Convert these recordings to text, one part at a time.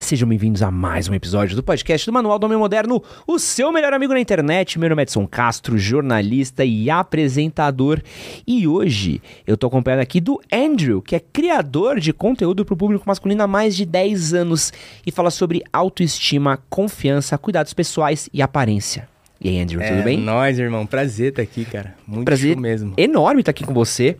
Sejam bem-vindos a mais um episódio do podcast do Manual do Homem Moderno, o seu melhor amigo na internet. Meu nome é Edson Castro, jornalista e apresentador. E hoje eu tô acompanhado aqui do Andrew, que é criador de conteúdo para o público masculino há mais de 10 anos e fala sobre autoestima, confiança, cuidados pessoais e aparência. E aí, Andrew, é, tudo bem? Nós, irmão, prazer estar aqui, cara. Muito Prazer mesmo. enorme estar aqui com você.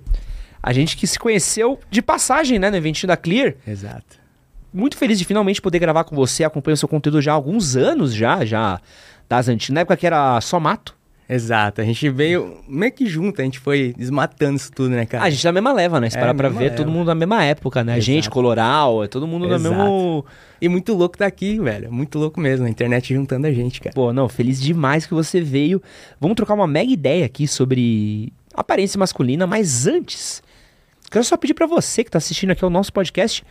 A gente que se conheceu de passagem, né, no eventinho da Clear. Exato muito feliz de finalmente poder gravar com você. Acompanho o seu conteúdo já há alguns anos já, já das antigas. Na época que era só mato. Exato, a gente veio meio que junto, a gente foi desmatando isso tudo, né, cara? a gente na mesma leva, né? Se É, parar pra mesma ver, leva. todo mundo na mesma época, né? A gente. Coloral, é todo mundo na Exato. mesmo. E muito louco daqui, velho. Muito louco mesmo, a internet juntando a gente, cara. Pô, não, feliz demais que você veio. Vamos trocar uma mega ideia aqui sobre aparência masculina, mas antes, quero só pedir pra você que tá assistindo aqui ao nosso podcast,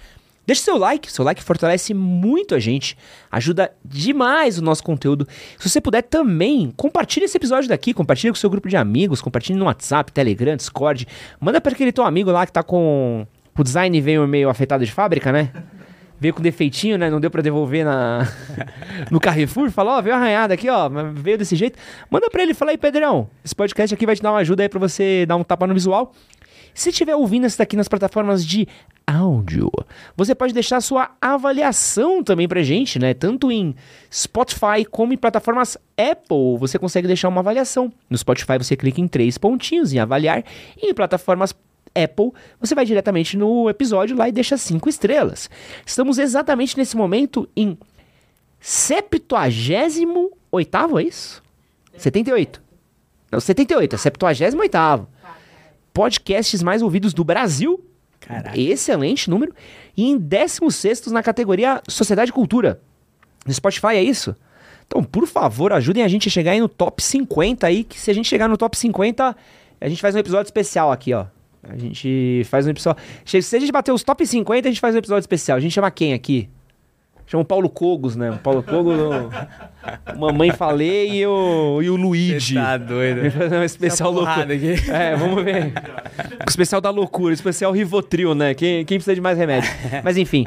deixe seu like, seu like fortalece muito a gente, ajuda demais o nosso conteúdo. Se você puder também, compartilhe esse episódio daqui, compartilhe com seu grupo de amigos, compartilhe no WhatsApp, Telegram, Discord, manda pra aquele teu amigo lá que tá com o design veio meio afetado de fábrica, né? Veio com defeitinho, né? Não deu pra devolver na no Carrefour. Fala, ó, veio arranhado aqui, ó. Veio desse jeito. Manda pra ele, fala aí, Pedrão. Esse podcast aqui vai te dar uma ajuda aí pra você dar um tapa no visual. Se estiver ouvindo isso daqui nas plataformas de áudio, você pode deixar sua avaliação também pra gente, né? Tanto em Spotify como em plataformas Apple, você consegue deixar uma avaliação. No Spotify você clica em três pontinhos em avaliar e em plataformas Apple, você vai diretamente no episódio lá e deixa cinco estrelas. Estamos exatamente nesse momento em 78 é isso? 78. Não, 78, é 78 Podcasts mais ouvidos do Brasil. Caraca. Excelente número. E em 16 na categoria Sociedade e Cultura. No Spotify é isso? Então, por favor, ajudem a gente a chegar aí no top 50 aí, que se a gente chegar no top 50, a gente faz um episódio especial aqui, ó. A gente faz um episódio. Se a gente bater os top 50, a gente faz um episódio especial. A gente chama quem aqui? Chama o Paulo Cogos, né? O Paulo Cogos, o Mamãe Falei e o, e o Luigi. Você tá doido. Vamos fazer um especial loucura. aqui. É, vamos ver. O especial da loucura, o especial Rivotril, né? Quem, quem precisa de mais remédio? Mas enfim,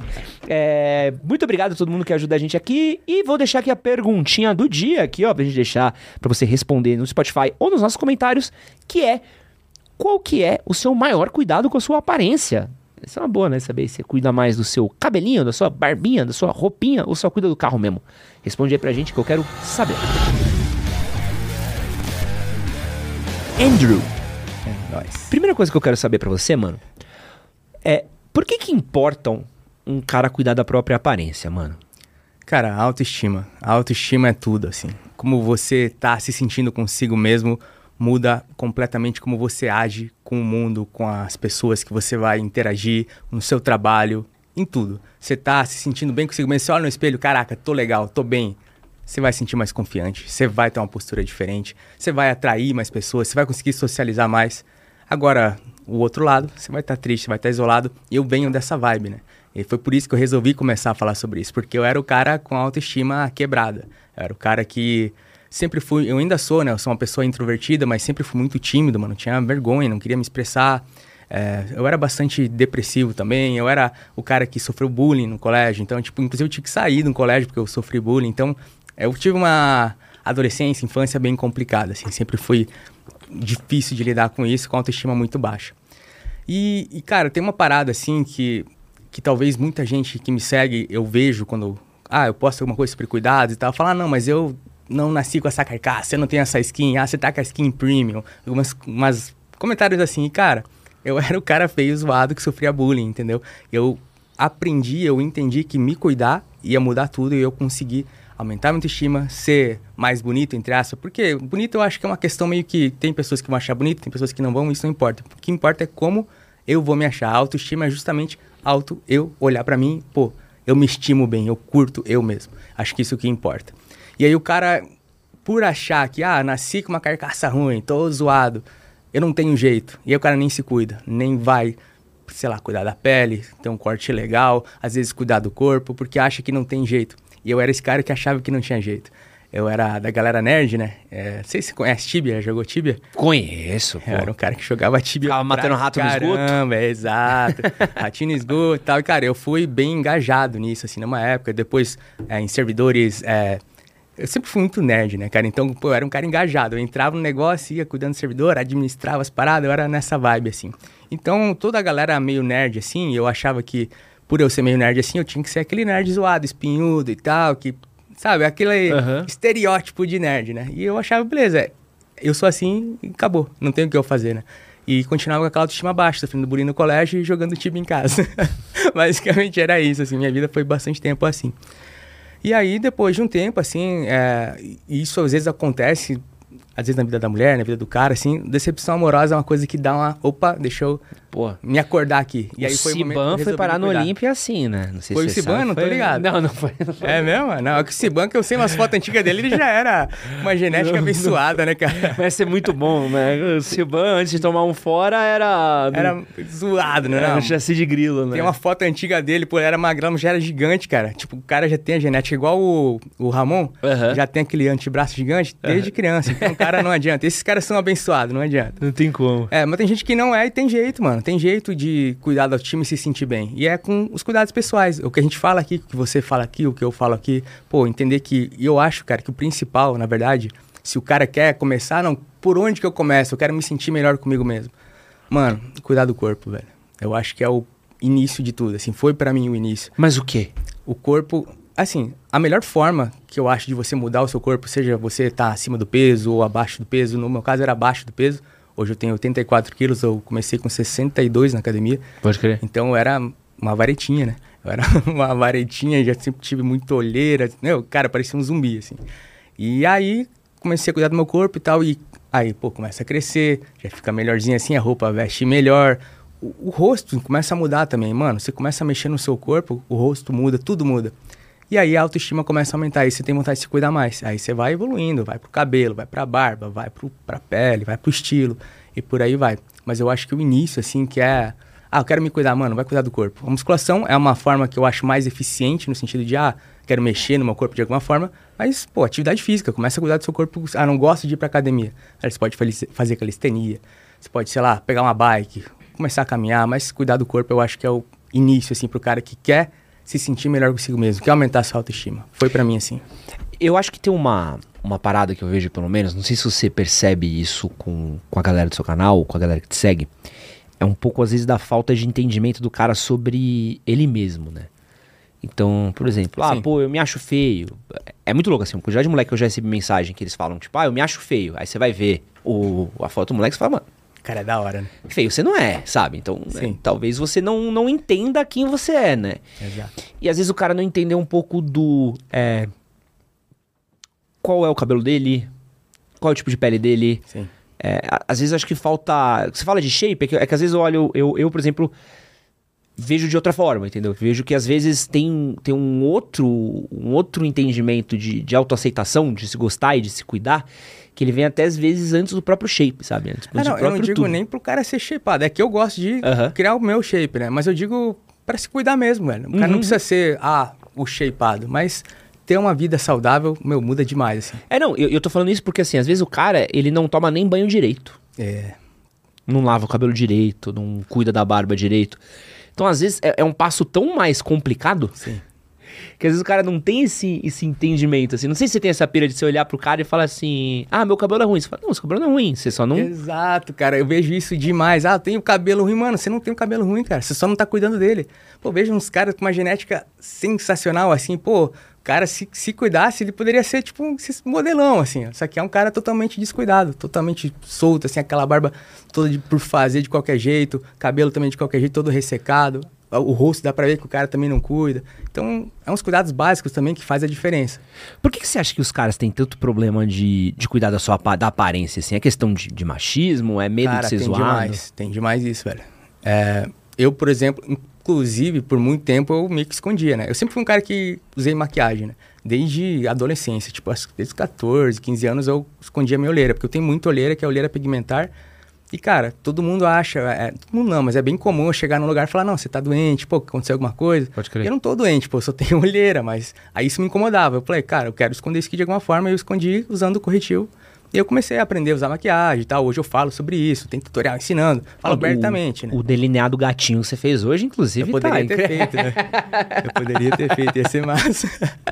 é, muito obrigado a todo mundo que ajuda a gente aqui. E vou deixar aqui a perguntinha do dia aqui, ó, pra gente deixar pra você responder no Spotify ou nos nossos comentários, que é qual que é o seu maior cuidado com a sua aparência? Isso é uma boa, né? Saber se você cuida mais do seu cabelinho, da sua barbinha, da sua roupinha ou só cuida do carro mesmo. Responde aí pra gente que eu quero saber. Andrew, É nóis. primeira coisa que eu quero saber pra você, mano, é por que que importam um cara cuidar da própria aparência, mano? Cara, a autoestima. A autoestima é tudo, assim. Como você tá se sentindo consigo mesmo muda completamente como você age com o mundo, com as pessoas que você vai interagir, no seu trabalho, em tudo. Você tá se sentindo bem consigo mesmo, você olha no espelho, caraca, tô legal, tô bem. Você vai se sentir mais confiante, você vai ter uma postura diferente, você vai atrair mais pessoas, você vai conseguir socializar mais. Agora, o outro lado, você vai estar triste, vai estar isolado, e eu venho dessa vibe, né? E foi por isso que eu resolvi começar a falar sobre isso, porque eu era o cara com a autoestima quebrada. Eu era o cara que sempre fui, eu ainda sou, né? Eu sou uma pessoa introvertida, mas sempre fui muito tímido, mano. Tinha vergonha, não queria me expressar. É, eu era bastante depressivo também. Eu era o cara que sofreu bullying no colégio. Então, tipo, inclusive eu tive que sair do colégio porque eu sofri bullying. Então, eu tive uma adolescência, infância bem complicada, assim. Sempre fui difícil de lidar com isso, com autoestima muito baixa. E, e, cara, tem uma parada assim que, que talvez muita gente que me segue, eu vejo quando ah, eu posto alguma coisa sobre cuidados e tal, falar, ah, não, mas eu não nasci com essa carcaça, eu não tenho essa skin, ah, você tá com a skin premium, algumas umas comentários assim, e cara, eu era o cara feio, zoado, que sofria bullying, entendeu? Eu aprendi, eu entendi que me cuidar ia mudar tudo e eu consegui aumentar minha autoestima, ser mais bonito, entre aspas. Porque bonito eu acho que é uma questão meio que tem pessoas que vão achar bonito, tem pessoas que não vão, isso não importa. O que importa é como eu vou me achar. A autoestima é justamente auto eu olhar para mim, pô, eu me estimo bem, eu curto eu mesmo. Acho que isso que importa. E aí o cara, por achar que, ah, nasci com uma carcaça ruim, tô zoado, eu não tenho jeito. E aí o cara nem se cuida, nem vai, sei lá, cuidar da pele, ter um corte legal, às vezes cuidar do corpo, porque acha que não tem jeito. E eu era esse cara que achava que não tinha jeito. Eu era da galera nerd, né? É, não sei se você conhece Tibia, jogou Tibia? Conheço, pô. Eu era um cara que jogava Tibia. Ficava matando rato caramba, no esgoto? É, exato. Ratinho no esgoto e tal. E, cara, eu fui bem engajado nisso, assim, numa época. Depois, é, em servidores... É, eu sempre fui muito nerd, né, cara? Então, pô, eu era um cara engajado. Eu entrava no negócio, ia cuidando do servidor, administrava as paradas, eu era nessa vibe, assim. Então, toda a galera meio nerd, assim, eu achava que, por eu ser meio nerd assim, eu tinha que ser aquele nerd zoado, espinhudo e tal, que Sabe? Aquele Aham. estereótipo de nerd, né? E eu achava, beleza, eu sou assim e acabou. Não tem o que eu fazer, né? E continuava com aquela autoestima baixa, sofrendo bullying no colégio e jogando time em casa. Basicamente era isso, assim. Minha vida foi bastante tempo assim. E aí, depois de um tempo, assim, é, isso às vezes acontece, às vezes na vida da mulher, na vida do cara, assim, decepção amorosa é uma coisa que dá uma, opa, deixa eu Pô, me acordar aqui. E o aí foi eu foi parar no. Olímpia assim, né? Não sei Foi se o sabe. Não tô Foi- ligado. Não, não foi. Não foi. É mesmo? Não, é que o Siban, que eu sei umas fotos antigas dele, ele já era uma genética abençoada, né, cara? Vai ser muito bom, né? O Siban, antes de tomar um fora, era... Era zoado, né? Era Não, um chassi de grilo, né? Tem uma foto antiga dele, pô, era magrão, já era gigante, cara. Tipo, o cara já tem a genética igual o, o Ramon, Aham. já tem aquele antebraço gigante desde criança. Então, o cara não adianta. Esses caras são abençoados, não adianta. Não tem como. É, mas tem gente que não é e tem jeito, mano. Tem jeito de cuidar do time e se sentir bem. E é com os cuidados pessoais. O que a gente fala aqui, o que você fala aqui, o que eu falo aqui. Pô, entender que. E eu acho, cara, que o principal, na verdade, se o cara quer começar, não, por onde que eu começo? Eu quero me sentir melhor comigo mesmo. Mano, cuidar do corpo, velho. Eu acho que é o início de tudo. Assim, foi pra mim o início. Mas o quê? O corpo. Assim, a melhor forma que eu acho de você mudar o seu corpo, seja você estar acima do peso ou abaixo do peso, no meu caso era abaixo do peso. Hoje eu tenho 84 quilos, eu comecei com 62 na academia. Pode crer. Então eu era uma varetinha, né? Eu era uma varetinha, já sempre tive muita olheira. Meu, cara, parecia um zumbi, assim. E aí comecei a cuidar do meu corpo e tal. E aí, pô, começa a crescer, já fica melhorzinho assim, a roupa veste melhor. O, o rosto começa a mudar também, mano. Você começa a mexer no seu corpo, o rosto muda, tudo muda. E aí a autoestima começa a aumentar, aí você tem vontade de se cuidar mais. Aí você vai evoluindo, vai pro cabelo, vai pra barba, vai pro, pra pele, vai pro estilo e por aí vai. Mas eu acho que o início, assim, que é. Ah, eu quero me cuidar, mano, vai cuidar do corpo. A musculação é uma forma que eu acho mais eficiente no sentido de, ah, quero mexer no meu corpo de alguma forma. Mas, pô, atividade física, começa a cuidar do seu corpo. Ah, não gosto de ir pra academia. Aí você pode fazer calistenia, você pode, sei lá, pegar uma bike, começar a caminhar, mas cuidar do corpo eu acho que é o início, assim, pro cara que quer se sentir melhor consigo mesmo, quer aumentar a sua autoestima. Foi pra mim assim. Eu acho que tem uma, uma parada que eu vejo, pelo menos, não sei se você percebe isso com, com a galera do seu canal, com a galera que te segue, é um pouco, às vezes, da falta de entendimento do cara sobre ele mesmo, né? Então, por exemplo, ah, Sim. pô, eu me acho feio. É muito louco, assim, uma quantidade de moleque que eu já recebi mensagem que eles falam, tipo, ah, eu me acho feio. Aí você vai ver o, a foto do moleque e você fala, mano, Cara, é da hora, né? feio você não é, sabe? Então, né, talvez você não, não entenda quem você é, né? Exato. E às vezes o cara não entendeu um pouco do. é, qual é o cabelo dele? Qual é o tipo de pele dele? Sim. É, às vezes acho que falta. Você fala de shape, é que, é que às vezes eu olho. Eu, eu, por exemplo, vejo de outra forma, entendeu? Vejo que às vezes tem, tem um outro um outro entendimento de, de autoaceitação, de se gostar e de se cuidar, que ele vem até às vezes antes do próprio shape, sabe? Antes, Ah, não, eu não digo tudo. nem pro cara ser shapeado. É que eu gosto de criar o meu shape, né? Mas eu digo pra se cuidar mesmo, velho. O cara Uhum. não precisa ser, ah, o shapeado. Mas ter uma vida saudável, meu, muda demais, assim. É, não, eu, eu tô falando isso porque assim, às vezes o cara, ele não toma nem banho direito. É. não lava o cabelo direito, não cuida da barba direito. Então, às vezes, é, é um passo tão mais complicado Sim. Que às vezes o cara não tem esse, esse entendimento, assim. Não sei se você tem essa pira de você olhar pro cara e falar assim, ah, meu cabelo é ruim. Você fala, não, seu cabelo não é ruim, você só não... Exato, cara. Eu vejo isso demais. Ah, eu tenho cabelo ruim. Mano, você não tem um cabelo ruim, cara. Você só não tá cuidando dele. Pô, vejo uns caras com uma genética sensacional, assim, pô cara, se, se cuidasse, ele poderia ser tipo um modelão, assim. Só que é um cara totalmente descuidado, totalmente solto, assim, aquela barba toda de, por fazer de qualquer jeito, cabelo também de qualquer jeito, todo ressecado. O rosto dá pra ver que o cara também não cuida. Então, é uns cuidados básicos também que faz a diferença. Por que, que você acha que os caras têm tanto problema de, de cuidar da sua da aparência, assim? É questão de, de machismo? É medo cara, de ser tem zoado? Demais, tem demais isso, velho. É, eu, por exemplo, Inclusive, por muito tempo eu meio que escondia, né? Eu sempre fui um cara que usei maquiagem, né? Desde adolescência, tipo, desde 14, 15 anos eu escondia minha olheira, porque eu tenho muita olheira, que é olheira pigmentar. E, cara, todo mundo acha, é, todo mundo não, mas é bem comum eu chegar num lugar e falar, não, você tá doente, pô, aconteceu alguma coisa. Pode crer. Eu não tô doente, pô, eu só tenho olheira, mas aí isso me incomodava. Eu falei, cara, eu quero esconder isso aqui de alguma forma, e eu escondi usando o corretivo e eu comecei a aprender a usar maquiagem e tal. Hoje eu falo sobre isso, tem tutorial ensinando. Falo o, abertamente, né? O delineado gatinho que você fez hoje, inclusive, eu poderia tá, ter feito, né? Eu poderia ter feito, ia ser massa.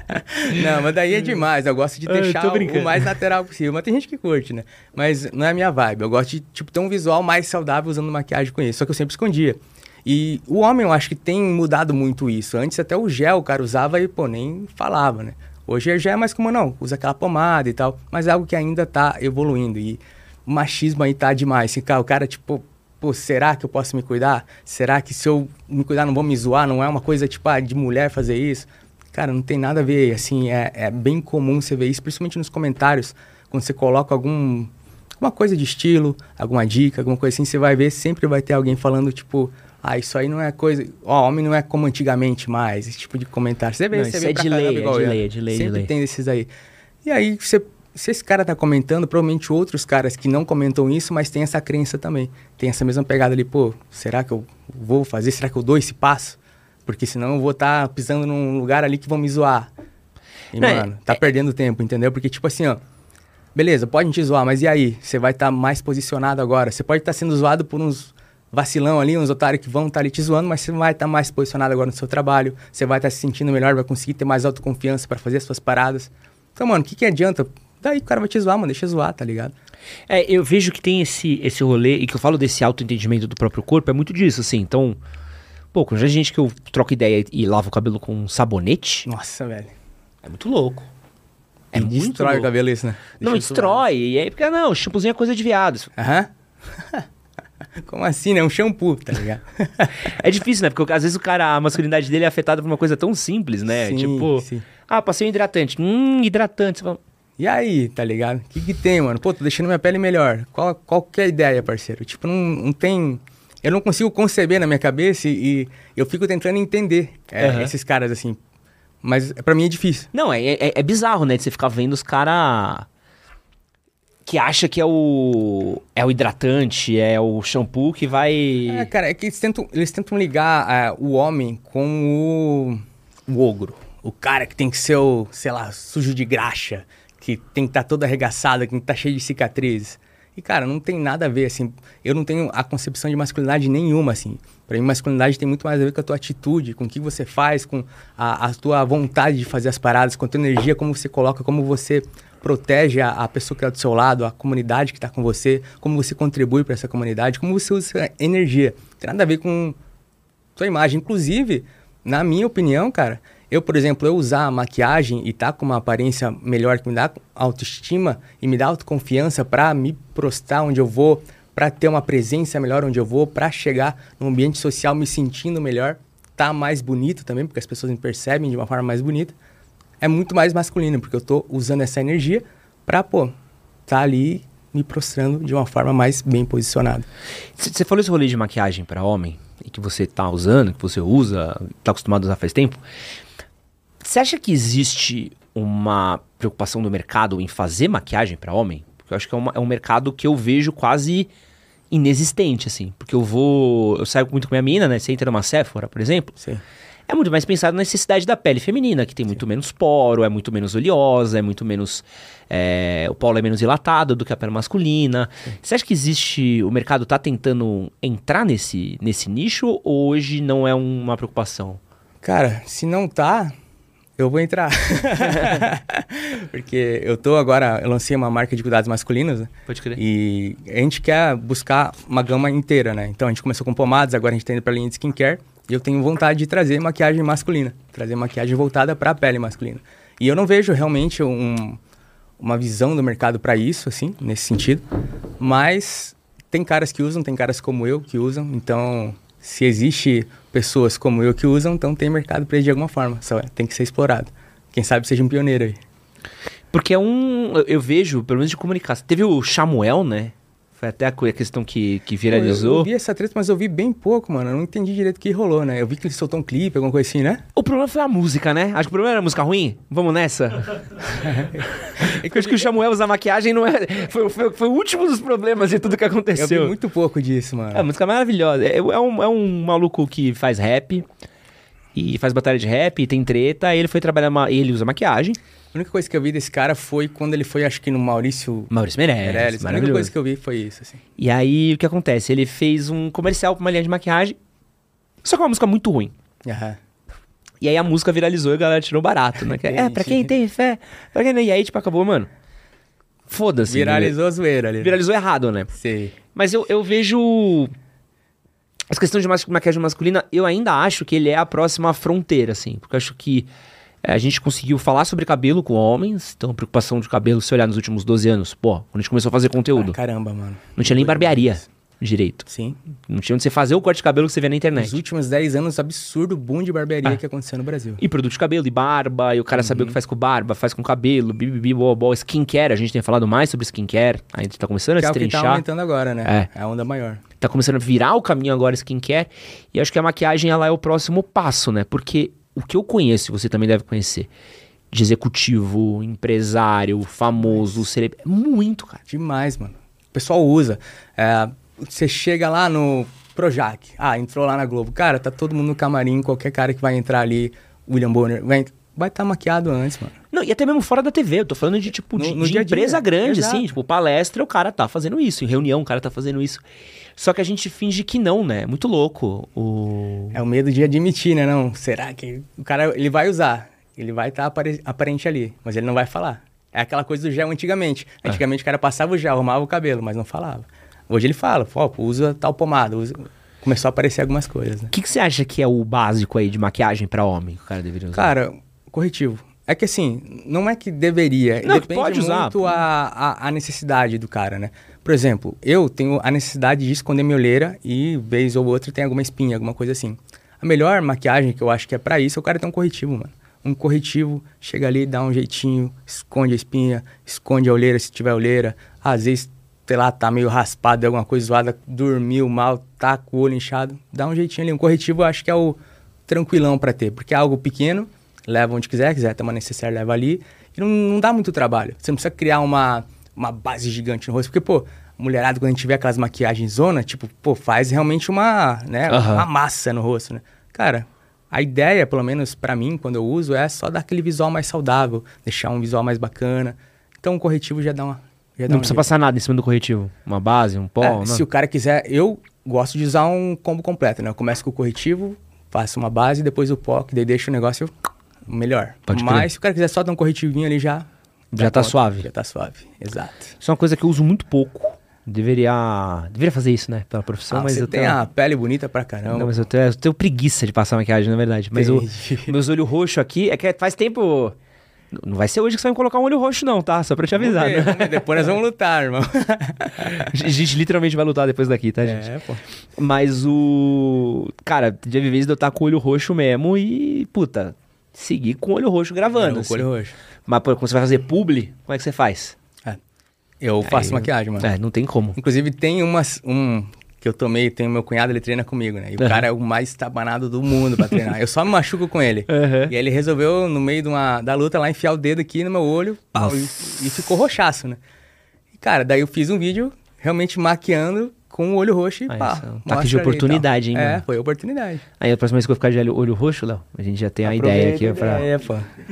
não, mas daí é demais. Eu gosto de deixar o, mais lateral possível. Mas tem gente que curte, né? Mas não é a minha vibe. Eu gosto de, tipo, ter um visual mais saudável usando maquiagem com isso. Só que eu sempre escondia. E o homem, eu acho que tem mudado muito isso. Antes até o gel o cara usava e, pô, nem falava, né? Hoje já é mais como não, usa aquela pomada e tal, mas é algo que ainda tá evoluindo e o machismo aí tá demais. Assim, cara, o cara, tipo, pô, será que eu posso me cuidar? Será que se eu me cuidar não vou me zoar? Não é uma coisa, tipo, ah, de mulher fazer isso? Cara, não tem nada a ver, assim, é, é bem comum você ver isso, principalmente nos comentários, quando você coloca algum, alguma coisa de estilo, alguma dica, alguma coisa assim, você vai ver, sempre vai ter alguém falando, tipo, ah, isso aí não é coisa. Ó, homem não é como antigamente mais, esse tipo de comentário. Você vê, não, você isso vê é de lei, é de lei, é de lei, Sempre de lei. tem desses aí. E aí, você, se esse cara tá comentando, provavelmente outros caras que não comentam isso, mas tem essa crença também. Tem essa mesma pegada ali, pô, será que eu vou fazer? Será que eu dou esse passo? Porque senão eu vou estar tá pisando num lugar ali que vão me zoar. E, não, mano, é, tá é... perdendo tempo, entendeu? Porque, tipo assim, ó. Beleza, pode te zoar, mas e aí? Você vai estar tá mais posicionado agora. Você pode estar tá sendo zoado por uns vacilão ali, uns otários que vão estar tá ali te zoando, mas você vai estar tá mais posicionado agora no seu trabalho, você vai estar tá se sentindo melhor, vai conseguir ter mais autoconfiança para fazer as suas paradas. Então, mano, o que, que adianta? Daí o cara vai te zoar, mano, deixa zoar, tá ligado? É, eu vejo que tem esse, esse rolê, e que eu falo desse autoentendimento do próprio corpo, é muito disso, assim. Então, pô, já gente que eu troco ideia e lavo o cabelo com sabonete. Nossa, velho. É muito louco. É muito destrói louco. o cabelo isso, né? Deixa não, destrói. E aí, porque não, shampoozinho é coisa de viado. Aham. Como assim, né? Um shampoo, tá ligado? é difícil, né? Porque às vezes o cara, a masculinidade dele é afetada por uma coisa tão simples, né? Sim, tipo, sim. ah, passei um hidratante. Hum, hidratante. Você fala, e aí, tá ligado? O que, que tem, mano? Pô, tô deixando minha pele melhor. Qual, qual que é a ideia, parceiro? Tipo, não, não tem. Eu não consigo conceber na minha cabeça e, e eu fico tentando entender é, uhum. esses caras assim. Mas para mim é difícil. Não, é, é, é bizarro, né? De você ficar vendo os caras que acha que é o é o hidratante, é o shampoo que vai. É, cara, é que eles tentam, eles tentam ligar uh, o homem com o, o ogro. O cara que tem que ser o, sei lá, sujo de graxa, que tem que estar tá todo arregaçado, que tem que estar tá cheio de cicatrizes. E, cara, não tem nada a ver, assim. Eu não tenho a concepção de masculinidade nenhuma, assim. Pra mim, masculinidade tem muito mais a ver com a tua atitude, com o que você faz, com a, a tua vontade de fazer as paradas, com a tua energia, como você coloca, como você protege a, a pessoa que está do seu lado, a comunidade que está com você, como você contribui para essa comunidade, como você usa energia. Não tem nada a ver com sua imagem. Inclusive, na minha opinião, cara, eu, por exemplo, eu usar a maquiagem e tá com uma aparência melhor que me dá autoestima e me dá autoconfiança para me prostrar onde eu vou, para ter uma presença melhor onde eu vou, para chegar no ambiente social me sentindo melhor, tá mais bonito também, porque as pessoas me percebem de uma forma mais bonita é muito mais masculino, porque eu tô usando essa energia pra, pô, tá ali me prostrando de uma forma mais bem posicionada. Você falou esse rolê de maquiagem para homem, e que você tá usando, que você usa, tá acostumado a usar faz tempo. Você acha que existe uma preocupação do mercado em fazer maquiagem para homem? Porque eu acho que é, uma, é um mercado que eu vejo quase inexistente, assim. Porque eu vou. Eu saio muito com minha mina, né? Você entra numa Sephora, por exemplo. Sim é muito mais pensado na necessidade da pele feminina, que tem muito menos poro, é muito menos oleosa, é muito menos. É, o polo é menos dilatado do que a pele masculina. Sim. Você acha que existe. O mercado está tentando entrar nesse, nesse nicho ou hoje não é uma preocupação? Cara, se não tá, Eu vou entrar. Porque eu tô agora, eu lancei uma marca de cuidados masculinos, né? Pode crer. E a gente quer buscar uma gama inteira, né? Então a gente começou com pomadas, agora a gente tá indo pra linha de skincare. Eu tenho vontade de trazer maquiagem masculina. Trazer maquiagem voltada pra pele masculina. E eu não vejo realmente um, uma visão do mercado para isso, assim, nesse sentido. Mas tem caras que usam, tem caras como eu que usam. Então, se existe pessoas como eu que usam, então tem mercado para isso de alguma forma. Só tem que ser explorado. Quem sabe seja um pioneiro aí. Porque é um. Eu vejo, pelo menos de comunicação. Teve o Samuel, né? Foi até a questão que, que Pô, Eu, viralizou. eu vi essa treta, mas eu vi bem pouco, mano. Eu não entendi direito o que rolou, né? Eu vi que ele soltou um clipe, alguma coisa assim, né? O problema foi a música, né? Acho que o problema era a música ruim. Vamos nessa? é que eu acho que o Samuel usar maquiagem não é. Foi, foi, foi o último dos problemas de tudo que Eu vi aconteceu. muito pouco disso, mano. É, a música é maravilhosa. É, é um, é um maluco que faz rap. E faz batalha de rap, e tem treta. Ele foi trabalhar. Ele usa maquiagem. A única coisa que eu vi desse cara foi quando ele foi, acho que no Maurício Maurício Meirelles. Meirelles. A única coisa que eu vi foi isso, assim. E aí, o que acontece? Ele fez um comercial pra uma linha de maquiagem. Só que é uma música muito ruim. Aham. E aí a música viralizou e a galera tirou barato, né? É, pra quem tem fé. Pra quem... E aí, tipo, acabou, mano. Foda-se. né? Viralizou a zoeira ali. né? Viralizou errado, né? Sei. Mas eu, eu vejo. As questões de maquiagem masculina, eu ainda acho que ele é a próxima fronteira, assim. Porque eu acho que a gente conseguiu falar sobre cabelo com homens. Então, a preocupação de cabelo, se olhar nos últimos 12 anos, pô, quando a gente começou a fazer conteúdo, Ah, caramba, mano. não tinha nem barbearia direito. Sim. Não tinha onde você fazer o corte de cabelo que você vê na Nos internet. últimos 10 anos, absurdo boom de barbearia Ah. que aconteceu no Brasil. E produto de cabelo, e barba, e o cara saber o que faz com barba, faz com cabelo, bibibi, bobó, skincare. A gente tem falado mais sobre skincare. A gente tá começando a Que é o que tá destrinchar. aumentando agora, né? É. a onda maior. tá começando a virar o caminho agora skincare. E acho que a maquiagem ela é o próximo passo, né? Porque o que eu conheço, você também deve conhecer, de executivo, empresário, famoso, cele... é muito, cara. Demais, mano. O pessoal usa. É, você chega lá no Projac. Ah, entrou lá na Globo. Cara, tá todo mundo no camarim. Qualquer cara que vai entrar ali, William Bonner, vai vai estar maquiado antes, mano. Não, e até mesmo fora da TV, eu tô falando de tipo No- de, no de dia a dia, empresa grande, exato. assim, tipo, palestra, o cara tá fazendo isso, em reunião, o cara tá fazendo isso. Só que a gente finge que não, né? Muito louco. O... É o medo de admitir, né? Não, será que o cara ele vai usar? Ele vai estar aparente ali, mas ele não vai falar. É aquela coisa do gel antigamente. É. Antigamente o cara passava o gel, arrumava o cabelo, mas não falava. Hoje ele fala, ó, usa tal pomada, usa... começou a aparecer algumas coisas, né? O que, que você acha que é o básico aí de maquiagem pra homem que o cara deveria usar? Cara, corretivo. É que assim, não é que deveria. Não, depende pode usar. muito a, a, a necessidade do cara, né? Por exemplo, eu tenho a necessidade de esconder minha olheira e vez ou outra tem alguma espinha, alguma coisa assim. A melhor maquiagem que eu acho que é pra isso é o cara ter um corretivo, mano. Um corretivo, chega ali, dá um jeitinho, esconde a espinha, esconde a olheira se tiver olheira. Às vezes, sei lá, tá meio raspado, alguma coisa zoada, dormiu mal, tá com o olho inchado. Dá um jeitinho ali. Um corretivo eu acho que é o tranquilão pra ter, porque é algo pequeno, leva onde quiser, quiser ter uma necessária, leva ali. E não, não dá muito trabalho. Você não precisa criar uma, uma base gigante no rosto, porque, pô, mulherada, quando a gente vê aquelas maquiagens zona, tipo, pô, faz realmente uma, né, Aham. uma massa no rosto, né? Cara, a ideia, pelo menos pra mim, quando eu uso, é só dar aquele visual mais saudável, deixar um visual mais bacana. Então o corretivo já dá uma. Já Não precisa passar nada em cima do corretivo. Uma base, um pó. É, se o cara quiser, eu gosto de usar um combo completo, né? Eu começo com o corretivo, faço uma base, depois o pó, que daí deixa o negócio melhor. Pode crer. Mas se o cara quiser só dar um corretivinho ali já. Já tá conta. suave. Já tá suave, exato. Isso é uma coisa que eu uso muito pouco. Deveria. Deveria fazer isso, né? Pela profissão, Ah, mas você eu tem tenho. a pele bonita pra caramba. Não, mas eu tenho, eu tenho preguiça de passar maquiagem, na verdade. Mas o meus olhos roxos aqui, é que faz tempo. Não vai ser hoje que você vai me colocar um olho roxo, não, tá? Só pra te avisar, ver, né? Depois nós vamos lutar, irmão. A gente literalmente vai lutar depois daqui, tá, gente? É, pô. Mas o. Cara, de eu estar com o olho roxo mesmo e, puta, seguir com o olho roxo gravando. O assim. olho roxo. Mas quando você vai fazer publi, como é que você faz? É. Eu faço Aí, maquiagem, mano. É, não tem como. Inclusive, tem umas, um que eu tomei, tem o meu cunhado, ele treina comigo, né? E o Aham. cara é o mais tabanado do mundo pra treinar. Eu só me machuco com ele. Aham. E aí ele resolveu, no meio de uma, da luta lá, enfiar o dedo aqui no meu olho pau, e, e ficou roxaço, né? E, cara, daí eu fiz um vídeo realmente maquiando com o olho roxo e Ah, pá. é um ataque de ali oportunidade, hein, É, mano? foi oportunidade. Aí a próxima vez que eu ficar de olho, roxo, Léo, a gente já tem a ideia aqui pra É,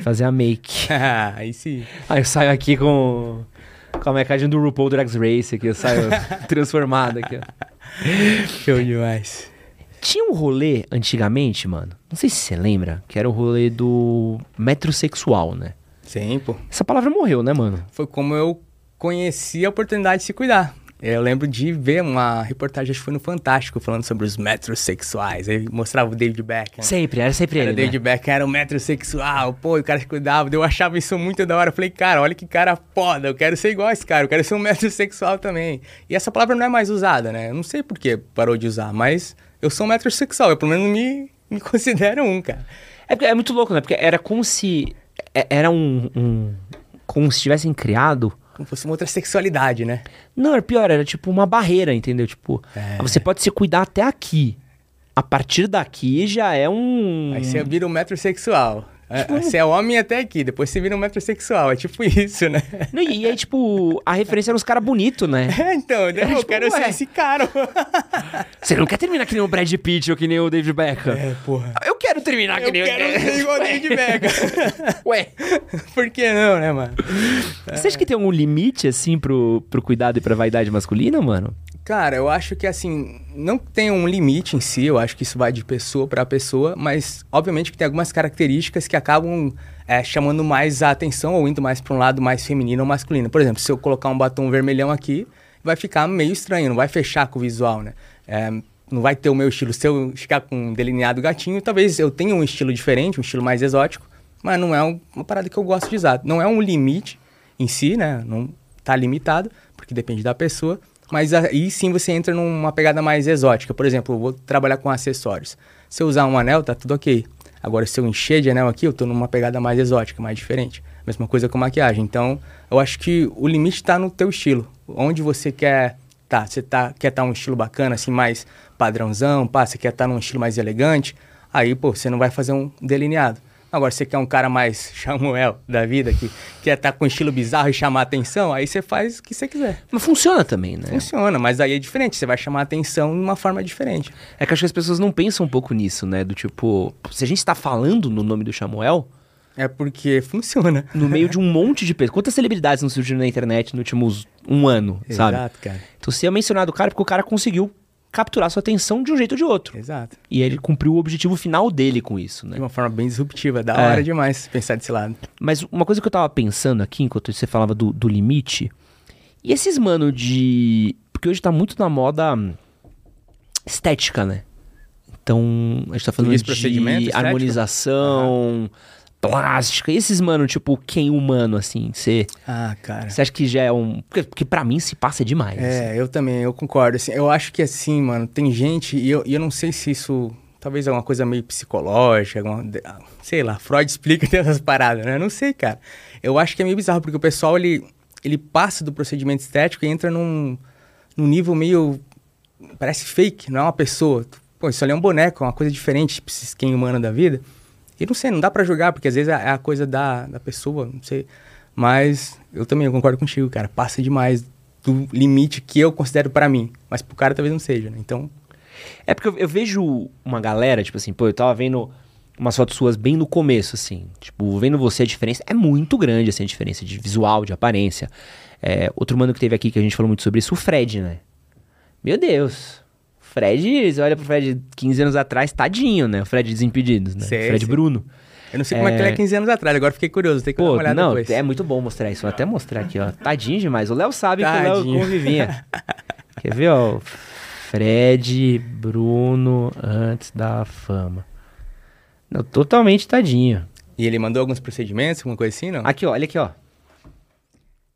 fazer a make. aí sim. Aí eu saio aqui com, com a maquiagem do RuPaul Drag Race aqui, eu saio transformado aqui, ó. Show demais. Tinha um rolê antigamente, mano. Não sei se você lembra, que era o rolê do metrosexual, né? Sim, pô. Essa palavra morreu, né, mano? Foi como eu conheci a oportunidade de se cuidar. Eu lembro de ver uma reportagem, acho que foi no Fantástico, falando sobre os metrosexuais. Aí mostrava o David Beckham. Sempre, era sempre Era ele. David Né? Beckham, era um metrosexual, pô, o cara se cuidava. Eu achava isso muito da hora. Eu falei, cara, olha que cara foda, eu quero ser igual a esse cara, eu quero ser um metrosexual também. E essa palavra não é mais usada, né? Eu não sei por que parou de usar, mas eu sou um metrosexual, eu pelo menos me, me considero um, cara. É, é muito louco, né? Porque era como se. é- Era um. um- como se tivessem criado. Como fosse uma outra sexualidade, né? Não, era pior, era tipo uma barreira, entendeu? Tipo, É. você pode se cuidar até aqui. A partir daqui já é um. Aí você vira um metrosexual. É, Você é homem até aqui, depois você vira um metrosexual. É tipo isso, né? Não, e, aí, tipo, a referência eram os caras bonitos, né? É, então, eu tipo, quero ser ué. esse cara. Você não quer terminar que nem o Brad Pitt ou que nem o David Beckham? É, porra. Eu quero terminar que Eu nem quero o ser igual o David Beckham. Ué, Por que não, né, mano? você acha que tem algum limite, assim, pro, pro cuidado e pra vaidade masculina, mano? Cara, eu acho que assim, não tem um limite em si, eu acho que isso vai de pessoa para pessoa, mas obviamente que tem algumas características que acabam é, chamando mais a atenção ou indo mais para um lado mais feminino ou masculino. Por exemplo, se eu colocar um batom vermelhão aqui, vai ficar meio estranho, não vai fechar com o visual, né? É, não vai ter o meu estilo. Se eu ficar com um delineado gatinho, talvez eu tenha um estilo diferente, um estilo mais exótico, mas não é um- uma parada que eu gosto de usar. Não é um limite em si, né? Não tá limitado, porque depende da pessoa. Mas aí sim você entra numa pegada mais exótica. Por exemplo, eu vou trabalhar com acessórios. Se eu usar um anel, tá tudo ok. Agora, se eu encher de anel aqui, eu tô numa pegada mais exótica, mais diferente. Mesma coisa com maquiagem. Então, eu acho que o limite tá no teu estilo. Onde você quer tá, você tá, quer estar um estilo bacana, assim, mais padrãozão, pá, você quer estar num estilo mais elegante, aí, pô, você não vai fazer um delineado. Agora, você quer um cara mais Samuel da vida, que quer estar com um estilo bizarro e chamar atenção, aí você faz o que você quiser. Mas funciona também, né? Funciona, mas aí é diferente, você vai chamar atenção de uma forma diferente. É que acho que as pessoas não pensam um pouco nisso, né? Do tipo, se a gente tá falando no nome do Samuel, É porque funciona. no meio de um monte de pessoas. Quantas celebridades não surgiram na internet nos últimos um ano, sabe? Exato, cara. Então você é mencionado o cara porque o cara conseguiu capturar sua atenção de um jeito ou de outro. Exato. E ele cumpriu o objetivo final dele com isso, né? De uma forma bem disruptiva, da É. hora demais pensar desse lado. Mas uma coisa que eu tava pensando aqui, enquanto você falava do, do limite, e esses mano de. Porque hoje tá muito na moda hum, estética, né? Então, a gente tá falando de procedimento estético? Plástica. E esses mano, tipo, quem humano, assim? Você Ah, cara. acha que já é um. Porque, porque pra mim se passa demais. assim. É, eu também, eu concordo. Assim, eu acho que assim, mano, tem gente, e eu, e eu não sei se isso talvez é uma coisa meio psicológica, alguma, ah, sei lá, Freud explica essas paradas, né? Eu não sei, cara. Eu acho que é meio bizarro, porque o pessoal, ele, ele passa do procedimento estético e entra num, num nível meio, parece fake, não é uma pessoa. Pô, isso ali é um boneco, é uma coisa diferente, tipo, esse skin humano da vida. E não sei, não dá pra julgar, porque às vezes é a coisa da, da pessoa, não sei. Mas eu também eu concordo contigo, cara. Passa demais do limite que eu considero pra mim. Mas pro cara talvez não seja, né? Então, É porque eu, eu vejo uma galera, tipo assim, pô, eu tava vendo umas fotos suas bem no começo, assim. Tipo, vendo você a diferença. É muito grande, assim, a diferença de visual, de aparência. É, outro mano que teve aqui que a gente falou muito sobre isso, o Fred, né? Meu Deus. Fred, você olha pro Fred 15 anos atrás, tadinho, né? O Fred Desimpedidos, né? Sei, Fred sei. Bruno. eu não sei como é, que ele é 15 anos atrás, agora fiquei curioso, tem que dar Pô, uma olhada não, depois. é muito bom mostrar isso. Vou até mostrar aqui, ó. Tadinho demais. O Léo sabe que o Léo Tadinho. convivia. Quer ver, ó? Fred Bruno antes da fama. Não, totalmente tadinho. E ele mandou alguns procedimentos, alguma coisa assim, não? Aqui, ó, olha aqui, ó.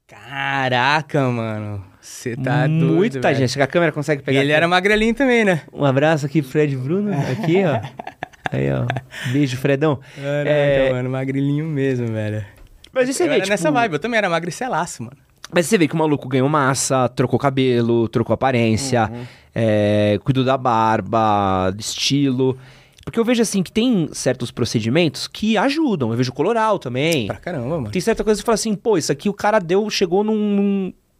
Caraca, mano. Você tá Muito doido, velho. Acho que a câmera consegue E pegar. ele aqui. era magrelinho também, né? Um abraço aqui, Fred Bruno. Aqui, ó. Aí, ó. Beijo, Fredão. Caraca, É, mano, magrelinho mesmo, velho. Mas e você eu vê, era tipo... nessa vibe, eu também era magricelaço, mano. Mas você vê que o maluco ganhou massa, trocou cabelo, trocou aparência, Uhum. é, cuidou da barba, estilo. Porque eu vejo assim que tem certos procedimentos que ajudam. Eu vejo coloral também. Pra caramba, mano. Tem certa coisa que você fala assim, pô, isso aqui o cara deu, chegou num-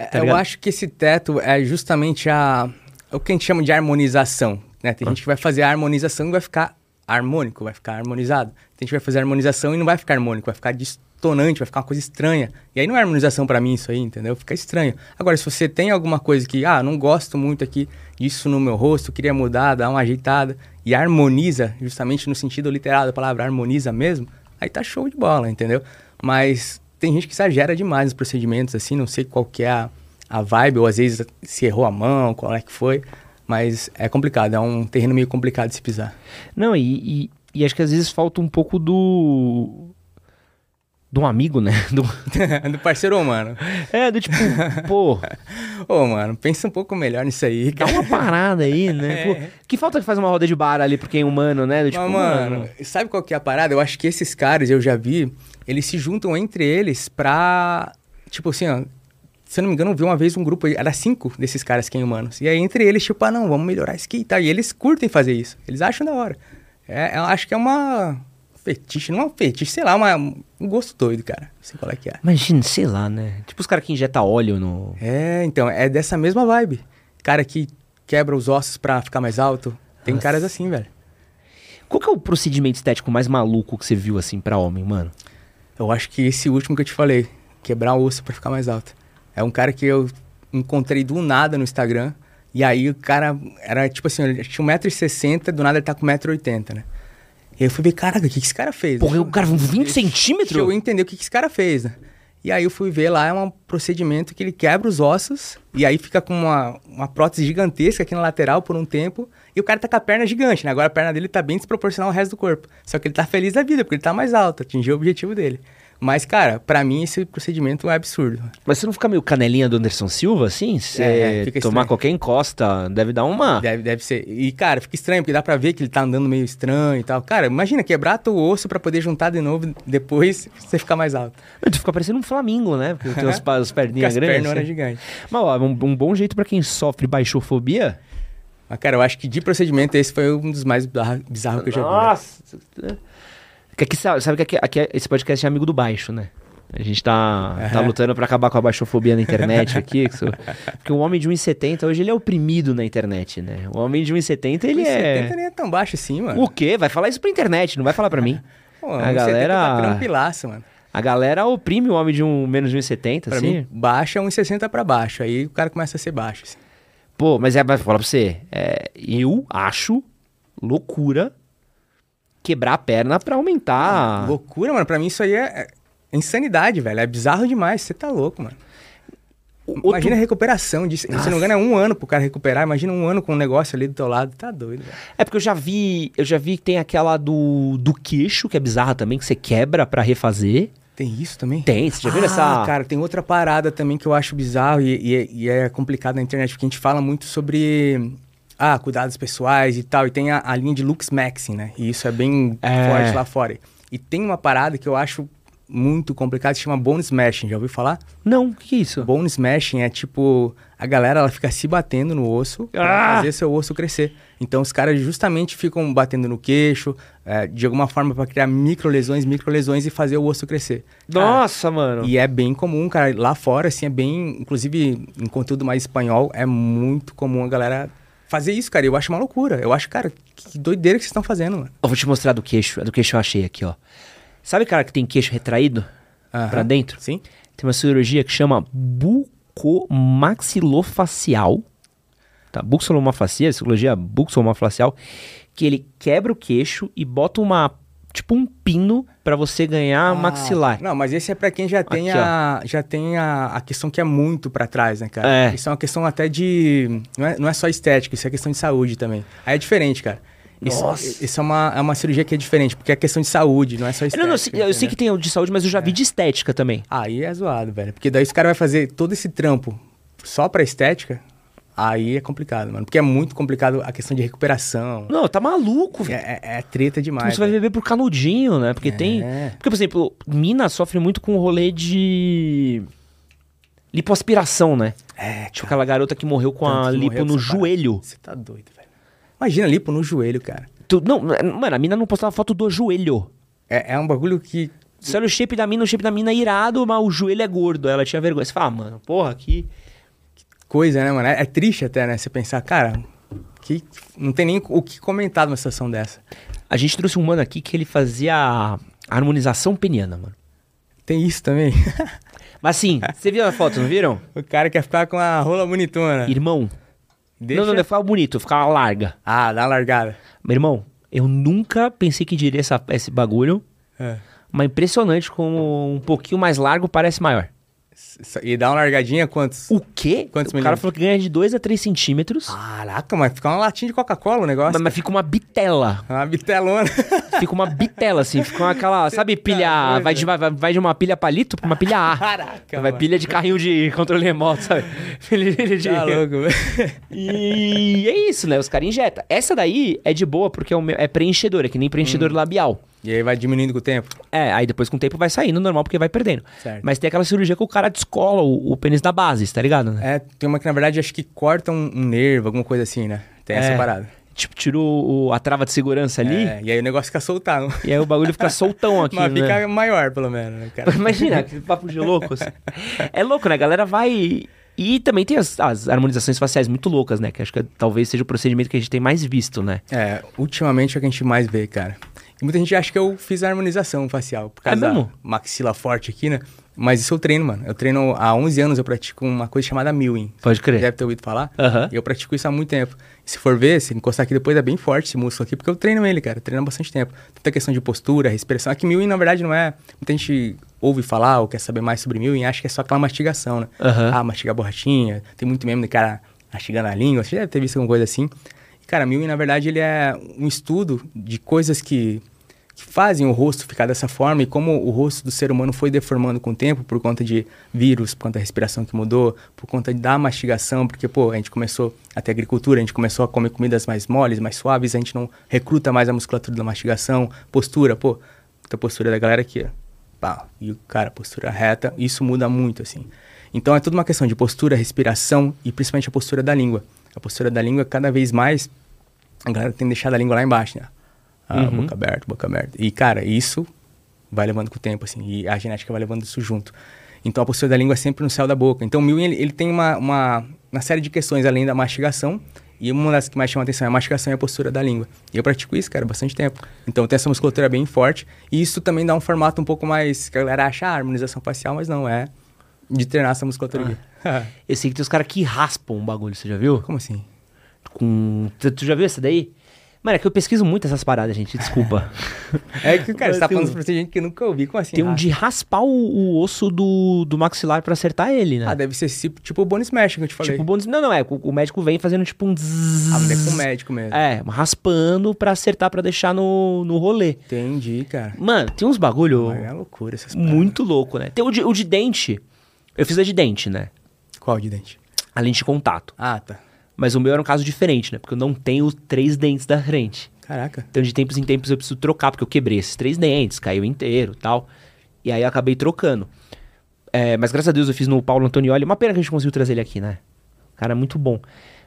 É, Tá eu acho que esse teto é justamente a, o que a gente chama de harmonização. Né? Ah. Tem gente que vai fazer a harmonização e vai ficar harmônico, vai ficar harmonizado. Tem gente que vai fazer a harmonização e não vai ficar harmônico, vai ficar distonante, vai ficar uma coisa estranha. E aí não é harmonização pra mim isso aí, entendeu? Fica estranho. Agora, se você tem alguma coisa que, ah, não gosto muito aqui disso no meu rosto, queria mudar, dar uma ajeitada, e harmoniza, justamente no sentido literal da palavra, harmoniza mesmo, aí tá show de bola, entendeu? Mas tem gente que exagera demais nos procedimentos, assim, não sei qual que é a, a vibe, ou às vezes se errou a mão, qual é que foi, mas é complicado, é um terreno meio complicado de se pisar. Não, e, e, e acho que às vezes falta um pouco do. Do amigo, né? Do, Do parceiro humano. é, do tipo, pô, Ô, mano, pensa um pouco melhor nisso aí, dá cara. uma parada aí, né? Pô, que falta que faz uma roda de bar ali porque é humano, né? Do tipo, Mas, mano, sabe qual que é a parada? Eu acho que esses caras, eu já vi, eles se juntam entre eles pra. Tipo assim, ó. Se eu não me engano, eu vi uma vez um grupo, aí, era cinco desses caras que é humanos. E aí, entre eles, tipo, ah, não, vamos melhorar isso aqui e tal. E eles curtem fazer isso. Eles acham da hora. É, eu acho que é uma fetiche, não é um fetiche, sei lá, uma, um gosto doido, cara. Não sei qual é que é. Imagina, sei lá, né? Tipo os caras que injetam óleo no. É, então, é dessa mesma vibe. Cara que quebra os ossos pra ficar mais alto. Tem Nossa. caras assim, velho. Qual que é o procedimento estético mais maluco que você viu assim pra homem, mano? Eu acho que esse último que eu te falei, quebrar o osso pra ficar mais alto. É um cara que eu encontrei do nada no Instagram. E aí o cara era tipo assim, ele tinha 1,60m, do nada ele tá com 1,80m, né? E aí eu fui ver, caraca, o que, que esse cara fez? Porra, Deixa o cara com 20 deixa centímetros? eu entender o que, que esse cara fez, né? E aí eu fui ver lá, é um procedimento que ele quebra os ossos, e aí fica com uma, uma prótese gigantesca aqui na lateral por um tempo, e o cara tá com a perna gigante, né? Agora a perna dele tá bem desproporcional ao resto do corpo. Só que ele tá feliz da vida, porque ele tá mais alto, atingiu o objetivo dele. Mas, cara, pra mim esse procedimento é absurdo. Mas você não fica meio canelinha do Anderson Silva, assim? Você É, fica tomar estranho. qualquer encosta, deve dar uma... Deve, deve ser. E, cara, fica estranho, porque dá pra ver que ele tá andando meio estranho e tal. Cara, imagina quebrar teu osso pra poder juntar de novo depois você ficar mais alto. Tu fica parecendo um flamingo, né? Porque tem os, as Fica perninhas as grandes. pernas assim. gigantes. Mas, ó, um, um bom jeito pra quem sofre baixofobia... Mas, cara, eu acho que de procedimento esse foi um dos mais bizarros que eu já vi. né? Nossa! Que aqui, sabe sabe que aqui, aqui esse podcast é amigo do baixo, né? A gente tá, tá lutando pra acabar com a baixofobia na internet aqui. Porque o homem de 1,70 hoje ele é oprimido na internet, né? O homem de 1,70 ele 1,70 é... nem é tão baixo assim, mano. O quê? Vai falar isso pra internet, não vai falar pra mim. Pô, a 1,70 galera- Tá tranquilaço, mano. A galera oprime o homem de um, menos de 1,70, Pra assim. mim, baixo é 1,60 pra baixo. Aí o cara começa a ser baixo. assim. Pô, mas é, mas vou falar pra você. é, eu acho loucura quebrar a perna pra aumentar. Loucura, mano. Pra mim isso aí é, é insanidade, velho. É bizarro demais. Você tá louco, mano. Outro- Imagina a recuperação disso. Se não me engano, é um ano pro cara recuperar. Imagina um ano com um negócio ali do teu lado. Tá doido, velho. É porque eu já vi, eu já vi que tem aquela do, do queixo, que é bizarra também, que você quebra pra refazer. Tem isso também? Tem, você já viu ah, essa... cara, tem outra parada também que eu acho bizarro e, e é- e é complicado na internet, porque a gente fala muito sobre ah, cuidados pessoais e tal, e tem a, a linha de Lux Maxing, né? E isso é bem É. forte lá fora. E tem uma parada que eu acho muito complicada, que se chama Bone Smashing, já ouviu falar? Não, o que é isso? Bone Smashing é tipo, a galera ela fica se batendo no osso pra Ah! fazer seu osso crescer. Então os caras justamente ficam batendo no queixo, é, de alguma forma pra criar micro lesões, micro lesões e fazer o osso crescer. Cara, Nossa, mano. e é bem comum, cara. Lá fora, assim, é bem. Inclusive, em conteúdo mais espanhol, é muito comum a galera fazer isso, cara. Eu acho uma loucura. Eu acho, cara, que doideira que vocês estão fazendo, mano. Eu vou te mostrar do queixo, a do queixo eu achei aqui, ó. Sabe cara que tem queixo retraído Aham. pra dentro? Sim? Tem uma cirurgia que chama bucomaxilofacial. Tá, buxolomafacia, cirurgia buxolomafacial, que ele quebra o queixo e bota uma tipo um pino pra você ganhar maxilar. Não, mas esse é pra quem já tem, Aqui, ó. a, já tem a, a questão que é muito pra trás, né, cara? É. Isso é uma questão até de. Não é, não é só estética, isso é questão de saúde também. Aí é diferente, cara. Isso, Nossa. isso é, uma, é uma cirurgia que é diferente, porque é questão de saúde, não é só estética. Não, não, eu sei- eu sei entendeu? que tem o de saúde, mas eu já vi de estética também. Aí é zoado, velho. Porque daí os caras vão fazer todo esse trampo só pra estética, aí é complicado, mano. Porque é muito complicado a questão de recuperação. Não, tá maluco, É, velho. é- é treta demais. Você vai beber por canudinho, né? Porque tem. É. Porque, por exemplo, mina sofre muito com o rolê de. lipoaspiração, né? É, Tipo aquela garota que morreu com a Tanto que lipo morreu no joelho. Você tá doido, velho. Imagina lipo no joelho, cara. Tu- não, mano, a mina não postava foto do joelho. É, é um bagulho que. Você olha o shape da mina, o shape da mina é irado, mas o joelho é gordo. Ela tinha vergonha. Você fala, ah, mano, porra, aqui. Coisa, né, mano? É, é triste até, né? Você pensar, cara, que não tem nem o que comentar numa situação dessa. A gente trouxe um mano aqui que ele fazia a harmonização peniana, mano. Tem isso também. Mas assim, você viu a foto, não viram? o cara quer ficar com a rola bonitona. Irmão. Deixa... Não, não, não ficava bonito, ficava larga. Ah, dá uma largada. Meu irmão, eu nunca pensei que diria essa, esse bagulho, É. mas impressionante como um pouquinho mais largo parece maior. E dá uma largadinha quantos? O quê? Quantos o cara milímetros? falou que ganha de 2 a 3 centímetros, Caraca, mas fica uma latinha de Coca-Cola o negócio. mas, mas fica uma bitela. Uma bitelona. Fica uma bitela, assim, fica uma, aquela, sabe, pilha, vai de, vai, vai de uma pilha palito pra uma pilha A. Caraca, Vai mano. pilha de carrinho de controle remoto, sabe? Pilha de... Tá louco. E é isso, né? Os caras injetam. Essa daí é de boa porque é, é preenchedor, é que nem Hum. preenchedor labial. E aí vai diminuindo com o tempo. É, aí depois com o tempo vai saindo normal porque vai perdendo. Certo. Mas tem aquela cirurgia que o cara descola o, o pênis da base, tá ligado? Né? É, tem uma que na verdade acho que corta um, um nervo, alguma coisa assim, né? Tem essa É. parada. Tipo, tirou o- a trava de segurança ali É, e aí o negócio fica soltado. e aí o bagulho fica soltão aqui, Mas né? fica maior, pelo menos, né, cara? Imagina, que papo de louco. assim. É louco, né? A galera vai. E também tem as, as harmonizações faciais muito loucas, né? Que acho que talvez seja o procedimento que a gente tem mais visto, né? É, ultimamente é o que a gente mais vê, cara. E muita gente acha que eu fiz a harmonização facial, por causa É da maxila forte aqui, né? Mas isso eu treino, mano. Eu treino há 11 anos, eu pratico uma coisa chamada milling. Pode crer. Deve ter ouvido falar. Aham. E eu pratico isso há muito tempo. Se for ver, se encostar aqui depois, é bem forte esse músculo aqui, porque eu treino ele, cara. Eu treino há bastante tempo. Tanta questão de postura, respiração. Aqui milling, na verdade, não é... Muita gente ouve falar ou quer saber mais sobre milling e acha que é só aquela mastigação, né? Aham. Ah, mastigar borrachinha. Tem muito meme do cara mastigando a língua. Você já deve ter visto alguma coisa assim. E, cara, milling, na verdade, ele é um estudo de coisas que que fazem o rosto ficar dessa forma e como o rosto do ser humano foi deformando com o tempo por conta de vírus, por conta da respiração que mudou, por conta da mastigação, porque, pô, a gente começou a ter agricultura, a gente começou a comer comidas mais moles, mais suaves, a gente não recruta mais a musculatura da mastigação, postura, pô, a postura da galera aqui. Pá, e o cara, postura reta, isso muda muito, assim. Então é tudo uma questão de postura, respiração e principalmente a postura da língua. A postura da língua, cada vez mais, a galera tem deixado a língua lá embaixo, né? Ah, Uhum. boca aberta, boca aberta. E, cara, isso vai levando com o tempo, assim, e a genética vai levando isso junto. Então, a postura da língua é sempre no céu da boca. Então, o Milling, ele, ele tem uma, uma, uma série de questões além da mastigação, e uma das que mais chama atenção é a mastigação e a postura da língua. E eu pratico isso, cara, há bastante tempo. Então, tem essa musculatura bem forte, e isso também dá um formato um pouco mais, que a galera acha, ah, harmonização facial, mas não, é de treinar essa musculatura aqui. Eu sei que tem os caras que raspam o bagulho, você já viu? Como assim? Com. Tu, tu já viu essa daí? Mano, é que eu pesquiso muito essas paradas, gente, desculpa. É que, cara, você tá Tem falando um- pra gente que nunca ouvi, como assim? tem um Ah, de raspar o, o osso do, do maxilar pra acertar ele, né? Ah, deve ser tipo o bone smash que eu te falei. tipo, bônus. Não, não, é. O, o médico vem fazendo tipo um zzz. Ah, mas é com o médico mesmo. É, raspando pra acertar, pra deixar no, no rolê. Entendi, cara. Mano, tem uns bagulho Mas é loucura essas paradas. muito louco, né? Tem o de, o de dente. Eu fiz a de dente, né? Qual de dente? A lente de contato. Ah, tá. Mas o meu era um caso diferente, né? Porque eu não tenho três dentes da frente. Caraca. Então, de tempos em tempos, eu preciso trocar, porque eu quebrei esses três dentes, caiu inteiro tal. E aí eu acabei trocando. É, mas graças a Deus eu fiz no Paulo Antonioli. Uma pena que a gente conseguiu trazer ele aqui, né? Cara, muito bom.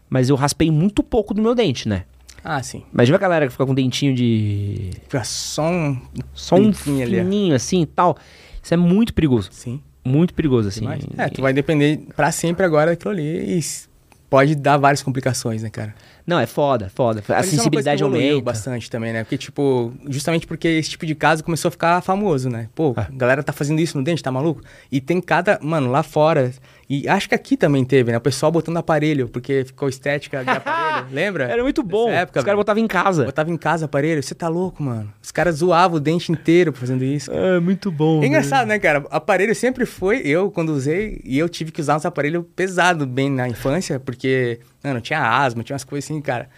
Mas eu raspei muito pouco do meu dente, né? Ah, sim. Mas viu a galera que fica com dentinho de. Fica só um... Só um ó. fininho assim e tal. Isso é muito perigoso. Sim. Muito perigoso, assim. Demais. É, tu vai depender pra sempre agora daquilo ali e pode dar várias complicações, né, cara? Não, é foda, foda. A Mas é uma coisa sensibilidade evoluiu aumenta. bastante também, né? Porque, tipo, justamente porque esse tipo de caso começou a ficar famoso, né? Pô, É. a galera tá fazendo isso no dente, tá maluco? E tem cada, mano, lá fora. E acho que aqui também teve, né? O pessoal botando aparelho, porque ficou estética de aparelho. Lembra? Era muito bom. Época, Os caras botavam em casa. Botava em casa aparelho. Você tá louco, mano? Os caras zoavam o dente inteiro fazendo isso. É, muito bom. É engraçado, né, cara? Aparelho sempre foi, eu quando usei, e eu tive que usar uns aparelhos pesados bem na infância, porque, mano, tinha asma, tinha umas coisas assim, cara.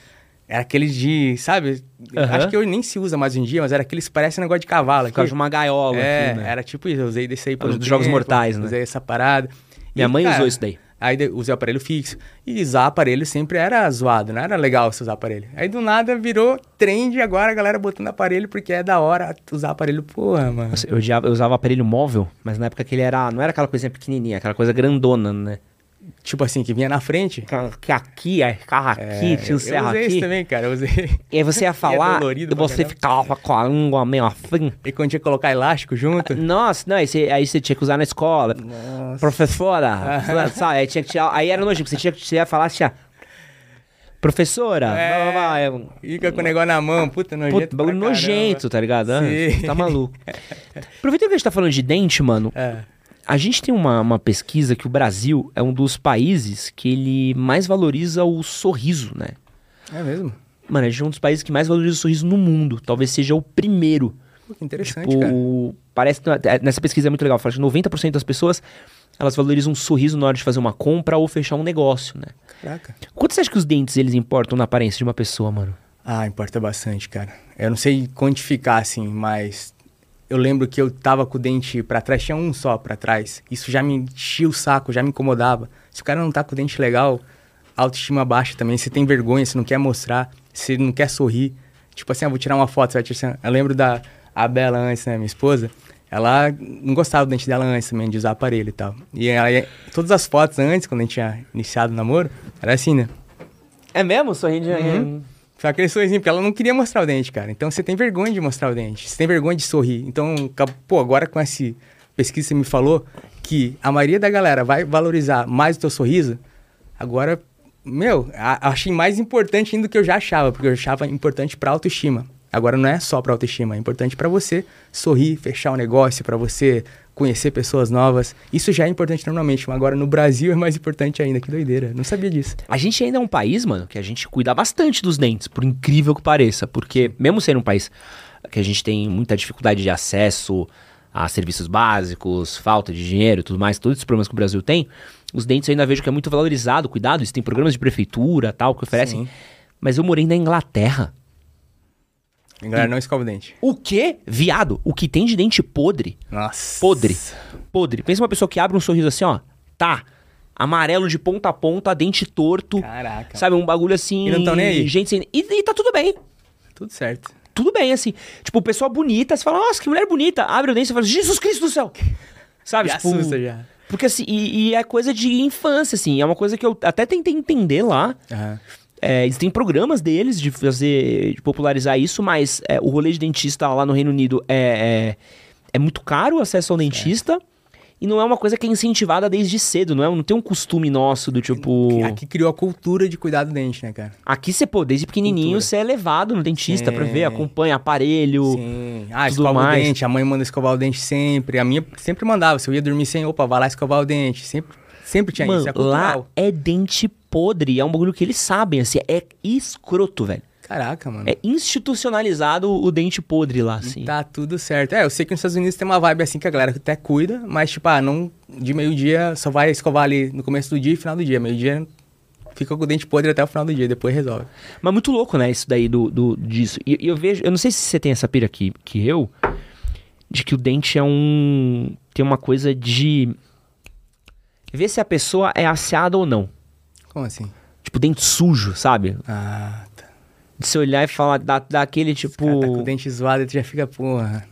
Era aqueles de, sabe? Aham. Acho que hoje nem se usa mais em dia, mas era aqueles que parecem negócio de cavalo. Ficava Aqui. de uma gaiola É, aqui, né? era tipo isso, eu usei desse aí por Os um dos Jogos tempo, Mortais, né? Usei essa parada. Minha E, mãe cara, usou isso daí. Aí usei o aparelho fixo. E usar aparelho sempre era zoado, não era legal você usar aparelho. Aí do nada virou trend agora a galera botando aparelho porque é da hora usar aparelho. Porra, mano. Nossa, Eu, odiava- eu usava aparelho móvel, mas na época que ele era. Não era aquela coisinha pequenininha, aquela coisa grandona, né? Tipo assim, que vinha na frente. Que aqui, aí ficava aqui, É, tinha um eu serra usei aqui. isso também, cara. Eu usei. E aí você ia falar dolorido e você caramba. ficava com a língua meio assim. E quando tinha que colocar elástico junto. Nossa, não, aí você, aí você tinha que usar na escola. Nossa. Professora, sabe? Aí tinha que tirar. Aí era nojento, você tinha que você ia falar ó, Professora, É. blá, blá, blá, é, Fica com o negócio na mão, puta, nojento. Puta, bagulho nojento, tá ligado? Ah, Sim. Tá maluco. Aproveitando que a gente tá falando de dente, mano. É. a gente tem uma, uma pesquisa que o Brasil é um dos países que ele mais valoriza o sorriso, né? É mesmo? Mano, a gente é um dos países que mais valoriza o sorriso no mundo. Talvez seja o primeiro. Pô, que interessante, Tipo, cara. parece que é, nessa pesquisa é muito legal. Fala que 90% das pessoas elas valorizam um sorriso na hora de fazer uma compra ou fechar um negócio, né? Caraca. Quanto você acha que os dentes eles importam na aparência de uma pessoa, mano? Ah, importa bastante, cara. Eu não sei quantificar, assim, mas eu lembro que eu tava com o dente pra trás, tinha um só pra trás. Isso já me enchia o saco, já me incomodava. Se o cara não tá com o dente legal, autoestima baixa também. Você tem vergonha, você não quer mostrar, você não quer sorrir. Tipo assim, eu vou tirar uma foto, você vai tirar... Eu lembro da a Bela antes, né, minha esposa. Ela não gostava do dente dela antes também, de usar aparelho e tal. E aí, todas as fotos antes, quando a gente tinha iniciado o namoro, era assim, né? É mesmo? Sorrindo Uhum. Só aquele sorrisinho, porque ela não queria mostrar o dente, cara. Então você tem vergonha de mostrar o dente. Você tem vergonha de sorrir. Então, pô, agora com essa pesquisa você me falou que a maioria da galera vai valorizar mais o teu sorriso, agora, meu, achei mais importante ainda do que eu já achava, porque eu achava importante pra autoestima. Agora não é só pra autoestima, é importante pra você sorrir, fechar o negócio, pra você conhecer pessoas novas. Isso já é importante normalmente, mas agora no Brasil é mais importante ainda. Que doideira. Não sabia disso. A gente ainda é um país, mano, que a gente cuida bastante dos dentes, por incrível que pareça. Porque, mesmo sendo um país que a gente tem muita dificuldade de acesso a serviços básicos, falta de dinheiro e tudo mais, todos esses problemas que o Brasil tem, os dentes eu ainda vejo que é muito valorizado, cuidado. Isso tem programas de prefeitura tal, que oferecem. Sim. Mas eu morei na Inglaterra. A galera não escova o dente. O quê? Viado, o que tem de dente podre? Nossa. Podre. Podre. Pensa uma pessoa que abre um sorriso assim, ó. Tá. Amarelo de ponta a ponta, dente torto. Caraca. Sabe, um bagulho assim. E não tão nem aí. Gente sem. E, e tá tudo bem. Tudo certo. Tudo bem, assim. Tipo, pessoa bonita, você fala, nossa, que mulher bonita. Abre o dente e fala, Jesus Cristo do céu. Sabe, Me tipo. assusta já. Porque assim, e, e é coisa de infância, assim. É uma coisa que eu até tentei entender lá. Aham. É, eles têm programas deles de fazer, de popularizar isso, mas é, o rolê de dentista lá no Reino Unido é, é, é muito caro o acesso ao dentista. E não é uma coisa que é incentivada desde cedo, não é? Não tem um costume nosso do tipo. Aqui criou a cultura de cuidar do dente, né, cara? Aqui você, pô, desde pequenininho Cultura. você é levado no dentista pra Sim. ver, acompanha aparelho. Sim. Ah, tudo escova mais. o dente. A mãe manda escovar o dente sempre. A minha sempre mandava. Se eu ia dormir sem, opa, vai lá escovar o dente. Sempre, sempre tinha Mano, isso. É lá é dente podre, é um bagulho que eles sabem, assim, é escroto, velho. Caraca, mano. É institucionalizado o dente podre lá, assim. Tá tudo certo. É, eu sei que nos Estados Unidos tem uma vibe assim que a galera até cuida, mas, tipo, ah, não. De meio-dia só vai escovar ali no começo do dia e final do dia. Meio-dia fica com o dente podre até o final do dia, depois resolve. Mas muito louco, né, isso daí do, do, disso. E e eu vejo, eu não sei se você tem essa pira aqui que eu, de que o dente é um. tem uma coisa de. Ver se a pessoa é asseada ou não. Como assim? Tipo, dente sujo, sabe? Ah, tá. De você olhar e falar, dá, dá aquele tipo. cara tá com o dente zoado e tu já fica, porra.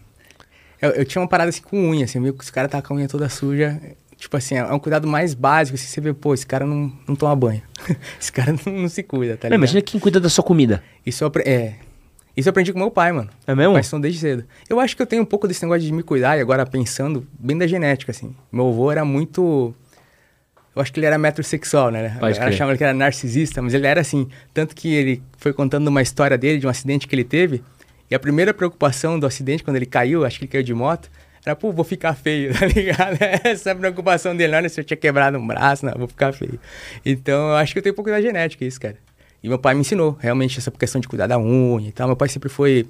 Eu, eu tinha uma parada assim com unha, assim, viu que os caras tá com a unha toda suja. Tipo assim, é um cuidado mais básico, assim, você vê, pô, esse cara não, não toma banho. esse cara não, não se cuida, tá Não, ligado? imagina quem cuida da sua comida. Isso eu, é, isso eu aprendi com meu pai, mano. É mesmo? Mas são desde cedo. Eu acho que eu tenho um pouco desse negócio de me cuidar, e agora pensando bem da genética, assim. Meu avô era muito. Eu acho que ele era metrosexual, né? Pode A galera crer. chamava ele que era narcisista, mas ele era assim. Tanto que ele foi contando uma história dele, de um acidente que ele teve. E a primeira preocupação do acidente, quando ele caiu, acho que ele caiu de moto, era, pô, vou ficar feio, tá ligado? Essa é a preocupação dele. Olha, se eu tinha quebrado um braço, não, vou ficar feio. Então, eu acho que eu tenho um pouco da genética, isso, cara. E meu pai me ensinou, realmente, essa questão de cuidar da unha e tal. Meu pai sempre foi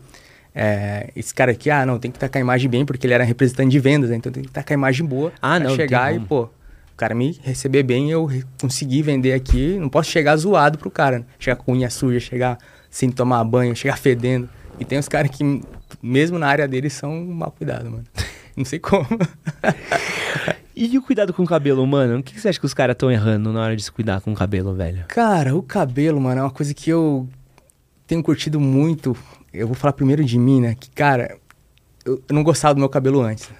é, esse cara aqui, ah, não, tem que estar com a imagem bem, porque ele era representante de vendas, né? Então tem que estar com a imagem boa Ah, pra não, chegar e, pô, o cara me receber bem, eu conseguir vender aqui. Não posso chegar zoado pro cara, né? Chegar com unha suja, chegar sem tomar banho, chegar fedendo. E tem uns caras que, mesmo na área deles, são mal cuidados, mano. Não sei como. E o cuidado com o cabelo, mano? O que você acha que os caras estão errando na hora de se cuidar com o cabelo, velho? Cara, o cabelo, mano, é uma coisa que eu tenho curtido muito. Eu vou falar primeiro de mim, né? Que, cara, eu, eu não gostava do meu cabelo antes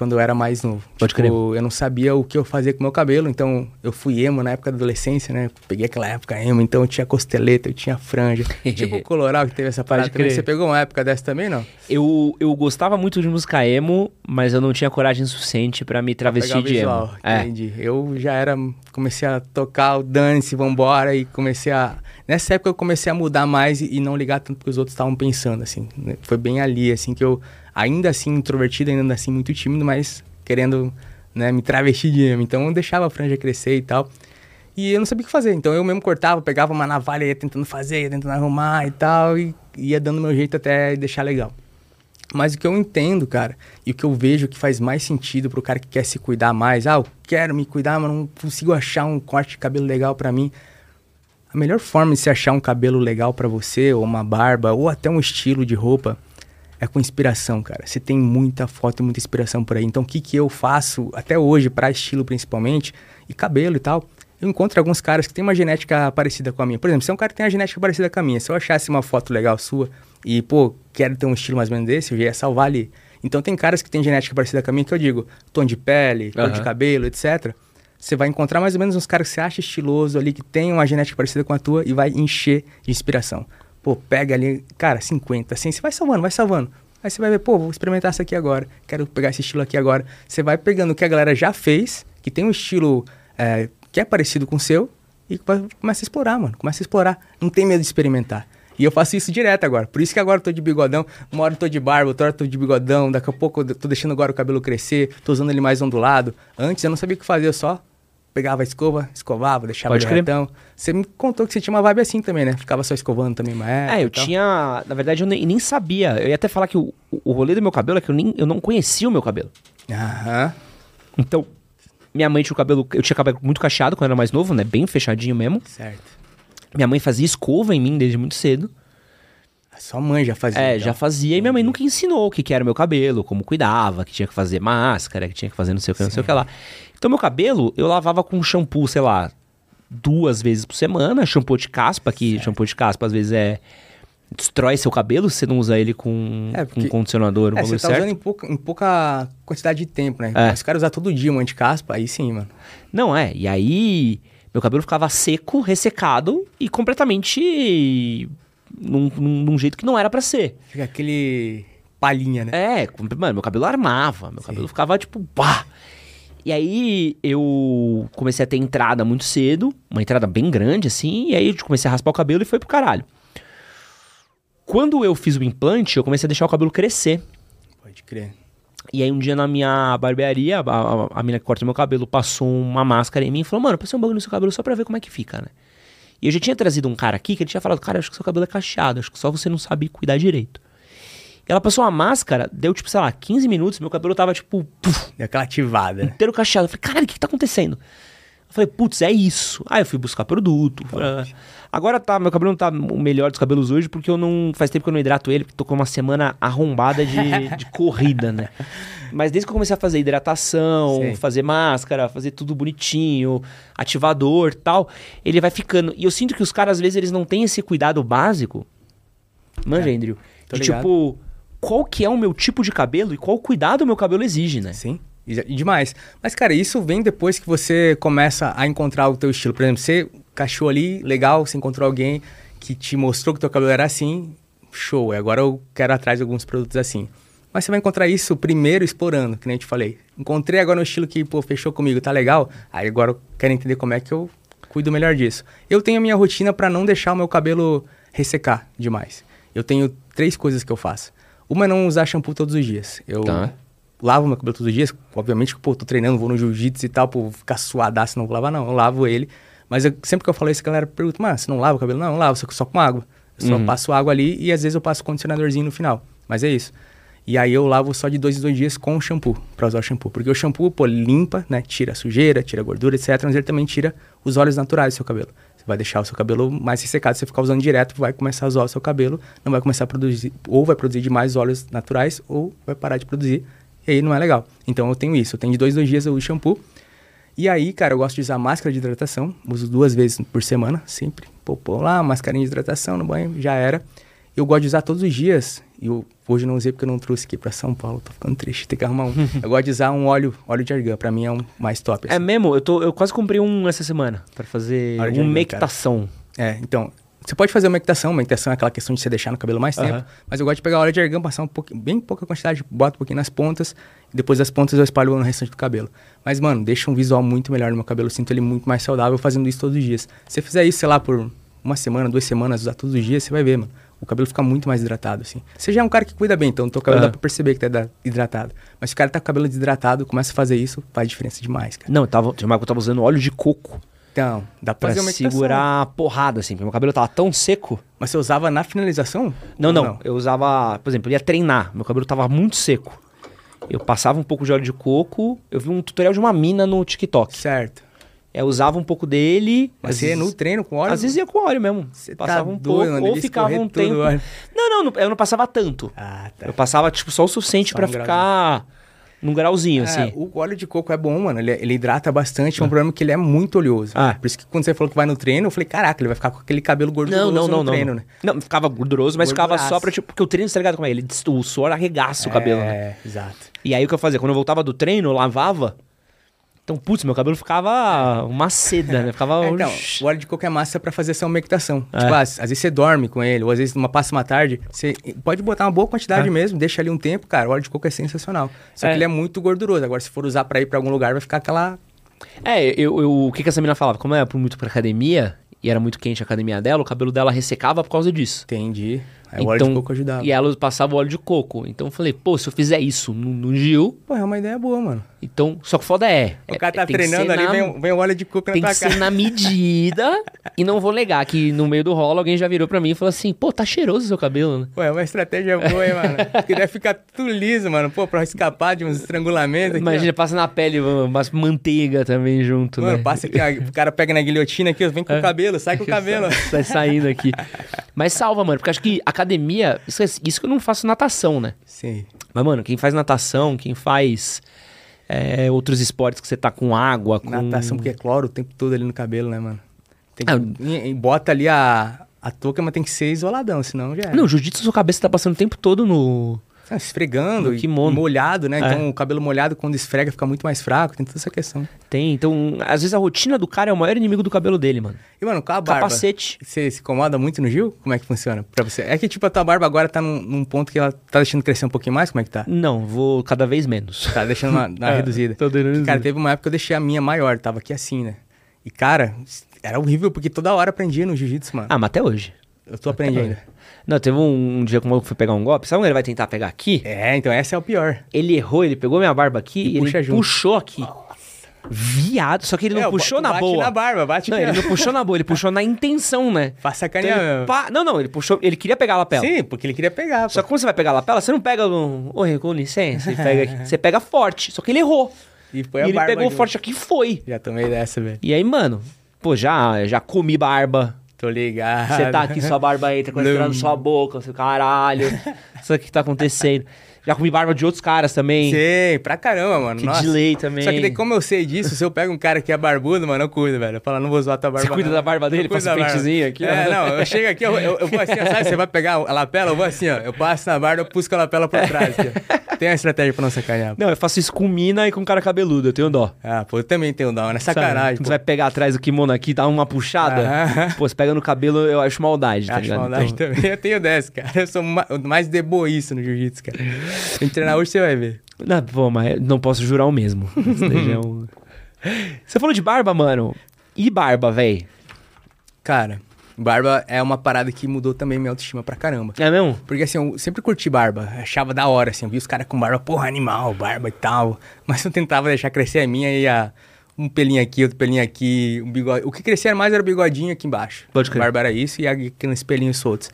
quando eu era mais novo. Pode tipo, crer. eu não sabia o que eu fazia com o meu cabelo, então eu fui emo na época da adolescência, né? Peguei aquela época emo, então eu tinha costeleta, eu tinha franja. tipo o Coloral que teve essa parada Pode também. crer. Você pegou uma época dessa também, não? Eu, eu gostava muito de música emo, mas eu não tinha coragem suficiente pra me travestir de visual, emo. É. entendi. Eu já era, comecei a tocar o dance, vambora, e comecei a... Nessa época eu comecei a mudar mais e, e não ligar tanto porque os outros estavam pensando, assim. né? Foi bem ali, assim, que eu, ainda assim, introvertido, ainda assim, muito tímido, mas querendo, né, me travestir de emo. Então eu deixava a franja crescer e tal. E eu não sabia o que fazer, então eu mesmo cortava, pegava uma navalha, ia tentando fazer, ia tentando arrumar e tal, e ia dando meu jeito até deixar legal. Mas o que eu entendo, cara, e o que eu vejo que faz mais sentido pro cara que quer se cuidar mais, ah, eu quero me cuidar, mas não consigo achar um corte de cabelo legal pra mim. A melhor forma de se achar um cabelo legal pra você, ou uma barba, ou até um estilo de roupa, é com inspiração, cara. Você tem muita foto e muita inspiração por aí. Então, o que, que eu faço até hoje, pra estilo principalmente, e cabelo e tal, eu encontro alguns caras que têm uma genética parecida com a minha. Por exemplo, se é um cara que tem uma genética parecida com a minha, se eu achasse uma foto legal sua e, pô, quero ter um estilo mais ou menos desse, eu já ia salvar ali. Então, tem caras que têm genética parecida com a minha que eu digo, tom de pele, cor de cabelo, etc. Você vai encontrar mais ou menos uns caras que você acha estiloso ali, que tem uma genética parecida com a tua e vai encher de inspiração. Pô, pega ali, cara, 50, assim, você vai salvando, vai salvando. Aí você vai ver, pô, vou experimentar isso aqui agora, quero pegar esse estilo aqui agora. Você vai pegando o que a galera já fez, que tem um estilo é, que é parecido com o seu, e começa a explorar, mano. Começa a explorar. Não tem medo de experimentar. E eu faço isso direto agora. Por isso que agora eu tô de bigodão, uma hora eu tô de barba, outra hora eu tô de bigodão, daqui a pouco eu tô deixando agora o cabelo crescer, tô usando ele mais ondulado. Antes eu não sabia o que fazer, eu só pegava a escova, escovava, deixava Pode ele crer. Você me contou que você tinha uma vibe assim também, né? Ficava só escovando também, mas É, eu tinha. Na verdade, eu nem, nem sabia. Eu ia até falar que o, o rolê do meu cabelo é que eu, nem, eu não conhecia o meu cabelo. Aham. Então, minha mãe tinha o cabelo. Eu tinha cabelo muito cacheado quando eu era mais novo, né? Bem fechadinho mesmo. Certo. Minha mãe fazia escova em mim desde muito cedo. Sua mãe já fazia. É, então. já fazia. E minha mãe nunca ensinou o que, que era o meu cabelo, como cuidava, que tinha que fazer máscara, que tinha que fazer não sei o que, não sei o que lá. Então, meu cabelo, eu lavava com shampoo, sei lá, duas vezes por semana. Shampoo de caspa, que shampoo de caspa às vezes é. Destrói seu cabelo se você não usa ele com, É, com porque- condicionador, um É, você tá certo. usando em pouca, em pouca quantidade de tempo, né? É. Os caras usar todo dia um anticaspa, aí sim, mano. Não, é. E aí, meu cabelo ficava seco, ressecado e completamente. num, num, jeito que não era pra ser. Fica aquele palhinha, né? É, com- mano, meu cabelo armava, meu cabelo ficava tipo, pá. E aí eu comecei a ter entrada muito cedo, uma entrada bem grande assim, e aí eu comecei a raspar o cabelo e foi pro caralho. Quando eu fiz o implante, eu comecei a deixar o cabelo crescer. Pode crer. E aí um dia na minha barbearia, a, a, a mina que corta meu cabelo passou uma máscara em mim e falou, mano, passei um bagulho no seu cabelo só pra ver como é que fica, né? E eu já tinha trazido um cara aqui que ele tinha falado, cara, acho que seu cabelo é cacheado, acho que só você não sabe cuidar direito. Ela passou uma máscara, deu tipo, sei lá, 15 minutos, meu cabelo tava tipo, puf, aquela ativada, né? inteiro cacheado. Eu falei, caralho, o que, que tá acontecendo? Eu falei, putz, é isso. Aí eu fui buscar produto. ah, Agora tá, meu cabelo não tá o melhor dos cabelos hoje, porque eu não. Faz tempo que eu não hidrato ele, porque tô com uma semana arrombada de, de corrida, né? Mas desde que eu comecei a fazer hidratação, Sei. fazer máscara, fazer tudo bonitinho, ativador tal, ele vai ficando. E eu sinto que os caras, às vezes, eles não têm esse cuidado básico. Manja, É, Andrew. tô De ligado. tipo, qual que é o meu tipo de cabelo e qual cuidado o meu cabelo exige, né? Sim. E demais. Mas, cara, isso vem depois que você começa a encontrar o teu estilo. Por exemplo, você cachou ali, legal, você encontrou alguém que te mostrou que teu cabelo era assim, show. E agora eu quero atrás de alguns produtos assim. Mas você vai encontrar isso primeiro explorando, que nem eu te falei. Encontrei agora um estilo que, pô, fechou comigo, tá legal. Aí agora eu quero entender como é que eu cuido melhor disso. Eu tenho a minha rotina pra não deixar o meu cabelo ressecar demais. Eu tenho três coisas que eu faço. Uma é não usar shampoo todos os dias. Eu Tá. lavo meu cabelo todos os dias. Obviamente que, pô, tô treinando, vou no jiu-jitsu e tal, pô, ficar suadaço, não vou lavar, não. Eu lavo ele. Mas eu- sempre que eu falo isso, a galera pergunta, mas você não lava o cabelo? Não, eu lavo, só, só com água. Eu só passo água ali e às vezes eu passo condicionadorzinho no final. Mas é isso. E aí eu lavo só de dois em dois dias com o shampoo, pra usar o shampoo. Porque o shampoo, pô, limpa, né? Tira a sujeira, tira a gordura, etc. Mas ele também tira os óleos naturais do seu cabelo. Você vai deixar o seu cabelo mais ressecado. Se você ficar usando direto, vai começar a zoar o seu cabelo. Não vai começar a produzir, ou vai produzir demais óleos naturais, ou vai parar de produzir. E aí não é legal. Então eu tenho isso. Eu tenho de dois, dois dias uso shampoo. E aí, cara, eu gosto de usar máscara de hidratação. Uso duas vezes por semana, sempre. Pô, pô lá, mascarinha de hidratação no banho, já era. Eu gosto de usar todos os dias. E eu, hoje não usei porque eu não trouxe aqui pra São Paulo. Tô ficando triste, tem que arrumar um. eu gosto de usar um óleo, óleo de argan. Pra mim é um mais top. É assim. mesmo? Eu, tô, eu quase comprei um essa semana pra fazer uma argan, mectação. É, então, você pode fazer uma equitação, uma equitação é aquela questão de você deixar no cabelo mais tempo, Aham. mas eu gosto de pegar óleo de argan, passar um pouquinho, bem pouca quantidade, boto um pouquinho nas pontas, e depois das pontas eu espalho no restante do cabelo. Mas, mano, deixa um visual muito melhor no meu cabelo, eu sinto ele muito mais saudável fazendo isso todos os dias. Se você fizer isso, sei lá, por uma semana, duas semanas, usar todos os dias, você vai ver, mano. O cabelo fica muito mais hidratado, assim. Você já é um cara que cuida bem, então o teu cabelo Aham. dá pra perceber que tá hidratado. Mas se o cara tá com o cabelo desidratado, começa a fazer isso, faz diferença demais, cara. Não, eu tava, tinha uma época que eu tava usando óleo de coco Então, dá pra pra segurar a porrada, assim. Porque meu cabelo tava tão seco. Mas você usava na finalização? Não, Ou não, Eu usava, por exemplo, eu ia treinar, meu cabelo tava muito seco. Eu passava um pouco de óleo de coco, eu vi um tutorial de uma mina no TikTok. Certo. Eu usava um pouco dele. Mas você ia no treino com óleo? Às vezes ia com óleo mesmo. Você tá passava um doido, pouco, mano, ou ficava um tempo. Não, não, eu não passava tanto. Ah, tá. Eu passava, tipo, só o suficiente pra um ficar num grauzinho, É, assim. o óleo de coco é bom, mano. Ele, ele hidrata bastante. É um problema que ele é muito oleoso. Ah. Por isso que quando você falou que vai no treino, eu falei, caraca, ele vai ficar com aquele cabelo gorduroso Não, não, não, no não. treino, não. né? Não, ficava gorduroso, mas ficava só Gorduraço. pra, tipo, porque o treino, tá ligado como é? Ele, o suor arregaça o cabelo, né? É, exato. E aí o que eu fazia? Quando eu voltava do treino, eu lavava. Então, putz, meu cabelo ficava uma seda, né? Ficava. É, então, o óleo de coco é massa pra fazer essa umectação. É. Tipo, ah, às vezes você dorme com ele, ou às vezes numa passa uma tarde, você pode botar uma boa quantidade É. mesmo, deixa ali um tempo, cara. O óleo de coco é sensacional. Só É. que ele é muito gorduroso. Agora, se for usar pra ir pra algum lugar, vai ficar aquela. É, eu, eu- o que, que essa menina falava? Como ia muito pra academia, e era muito quente a academia dela, o cabelo dela ressecava por causa disso. Entendi. Aí o óleo de coco ajudava. Então, E ela passava o óleo de coco. Então eu falei, pô, se eu fizer isso no, no Gil, Pô, é uma ideia boa, mano. Então. Só que foda é. O é- cara tá tem que treinando ali, na- vem, vem o óleo de coco na Tem tua que cara. ser na medida. e não vou negar que no meio do rolo alguém já virou pra mim e falou assim: pô, tá cheiroso o seu cabelo, né? Pô, é uma estratégia boa, hein, mano? Porque deve ficar tudo liso, mano. Pô, pra escapar de uns estrangulamentos. aqui, Imagina, passa na pele umas manteiga também junto. Mano, né? passa aqui, ó, o cara pega na guilhotina aqui, ó, vem com o cabelo, sai com o cabelo. Sai saindo aqui. Mas salva, mano, porque acho que academia. Isso, é- isso que eu não faço natação, né? Sim. Mas, mano, quem faz natação, quem faz é, outros esportes que você tá com água, com. Natação, porque é cloro o tempo todo ali no cabelo, né, mano? Tem que, Ah, e- e bota ali a, a touca, mas tem que ser isoladão, senão já é. Não, jiu-jitsu, sua cabeça tá passando o tempo todo no. Esfregando, e molhado, né? Então É. o cabelo molhado, quando esfrega, fica muito mais fraco. Tem toda essa questão. Tem. Então, às vezes a rotina do cara é o maior inimigo do cabelo dele, mano. E, mano, com a barba... Capacete. Você se incomoda muito no Gil? Como é que funciona pra você? É que, tipo, a tua barba agora tá num, num ponto que ela tá deixando crescer um pouquinho mais? Como é que tá? Não, vou cada vez menos. Tá deixando uma, uma É, reduzida. tô Que, reduzida. cara, teve uma época que eu deixei a minha maior, tava aqui assim, né? E, cara, era horrível, porque toda hora aprendia no jiu-jitsu, mano. Ah, mas até hoje. eu tô aprendendo ainda. Não, teve um, um dia que eu fui pegar um golpe. Sabe quando ele vai tentar pegar aqui? É, então essa é o pior. Ele errou, ele pegou minha barba aqui E e, ele junto. puxou aqui. Viado. Só que ele não É, puxou na bate boa. na barba, bate Não, ele não puxou na boa, ele puxou na intenção, né? Então ele mesmo. pá- Não, não, ele puxou. Ele queria pegar a lapela. Sim, porque ele queria pegar. Só que quando você vai pegar a lapela, você não pega no. Oi, com licença, pega. Você pega forte. Só que ele errou. E foi e a ele barba pegou junto. forte aqui e foi. Já tomei dessa, velho. E aí, mano, pô, já, já comi barba. Tô ligado. Você tá aqui, sua barba entra, quase Não. entrando na sua boca, seu caralho. Isso aqui que tá acontecendo. Já comi barba de outros caras também. Sei, pra caramba, mano. Que Nossa. de lei também. Só que daí, como eu sei disso, se eu pego um cara que é barbudo, mano, eu cuido, velho. Eu falo, não vou zoar tua barba. Você cuida não. da barba dele, passa da um barba. pentezinho aqui, É, ó. não, eu chego aqui, eu, eu, eu vou assim, ó, sabe? Você vai pegar a lapela, eu vou assim, ó. Eu passo na barba, eu pusco a lapela por trás. Aqui. Tem uma estratégia pra não sacanear. Não, eu faço isso com mina e com cara cabeludo, eu tenho dó. Ah, pô, eu também tenho dó, né? Sabe? Sacanagem. Pô. Você vai pegar atrás do kimono aqui, dá uma puxada. Aham. Pô, você pega no cabelo, eu acho maldade, tá Acho ligado? maldade Então- também. Eu tenho dessa, cara. Eu sou mais deboíço no jiu-jitsu, cara. Tem que treinar hoje, você vai ver. Não, pô, mas não posso jurar o mesmo. É um- Você falou de barba, mano. E barba, véi? Cara, barba é uma parada que mudou também minha autoestima pra caramba. É mesmo? Porque assim, eu sempre curti barba, achava da hora, assim, eu via os caras com barba, porra, animal, barba e tal. Mas eu tentava deixar crescer a minha e a. Um pelinho aqui, outro pelinho aqui, um bigode. O que crescia mais era o bigodinho aqui embaixo. Pode crer. Barba era isso e aqueles pelinhos soltos.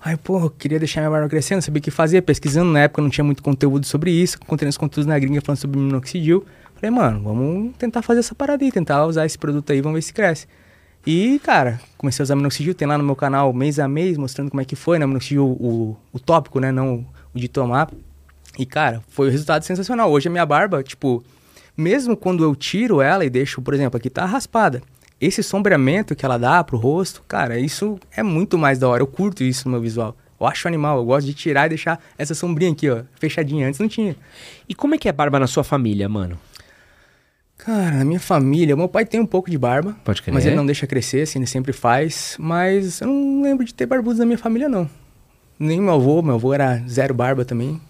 Aí, porra, eu queria deixar minha barba crescendo, sabia o que fazer, pesquisando. Na época não tinha muito conteúdo sobre isso, encontrei uns conteúdos na gringa falando sobre minoxidil. Falei, mano, vamos tentar fazer essa parada aí, tentar usar esse produto aí, vamos ver se cresce. E, cara, comecei a usar minoxidil, tem lá no meu canal mês a mês, mostrando como é que foi, né? Minoxidil, o, o tópico, né? Não o de tomar. E, cara, foi um resultado sensacional. Hoje a minha barba, tipo, mesmo quando eu tiro ela e deixo, por exemplo, aqui tá raspada. Esse sombreamento que ela dá pro rosto, cara, isso é muito mais da hora. Eu curto isso no meu visual. Eu acho animal, eu gosto de tirar e deixar essa sombrinha aqui, ó, fechadinha. Antes não tinha. E como é que é barba na sua família, mano? Cara, na minha família, meu pai tem um pouco de barba. Pode crer. Mas ele não deixa crescer, assim, ele sempre faz. Mas eu não lembro de ter barbudos na minha família, não. Nem meu avô, meu avô era zero barba também.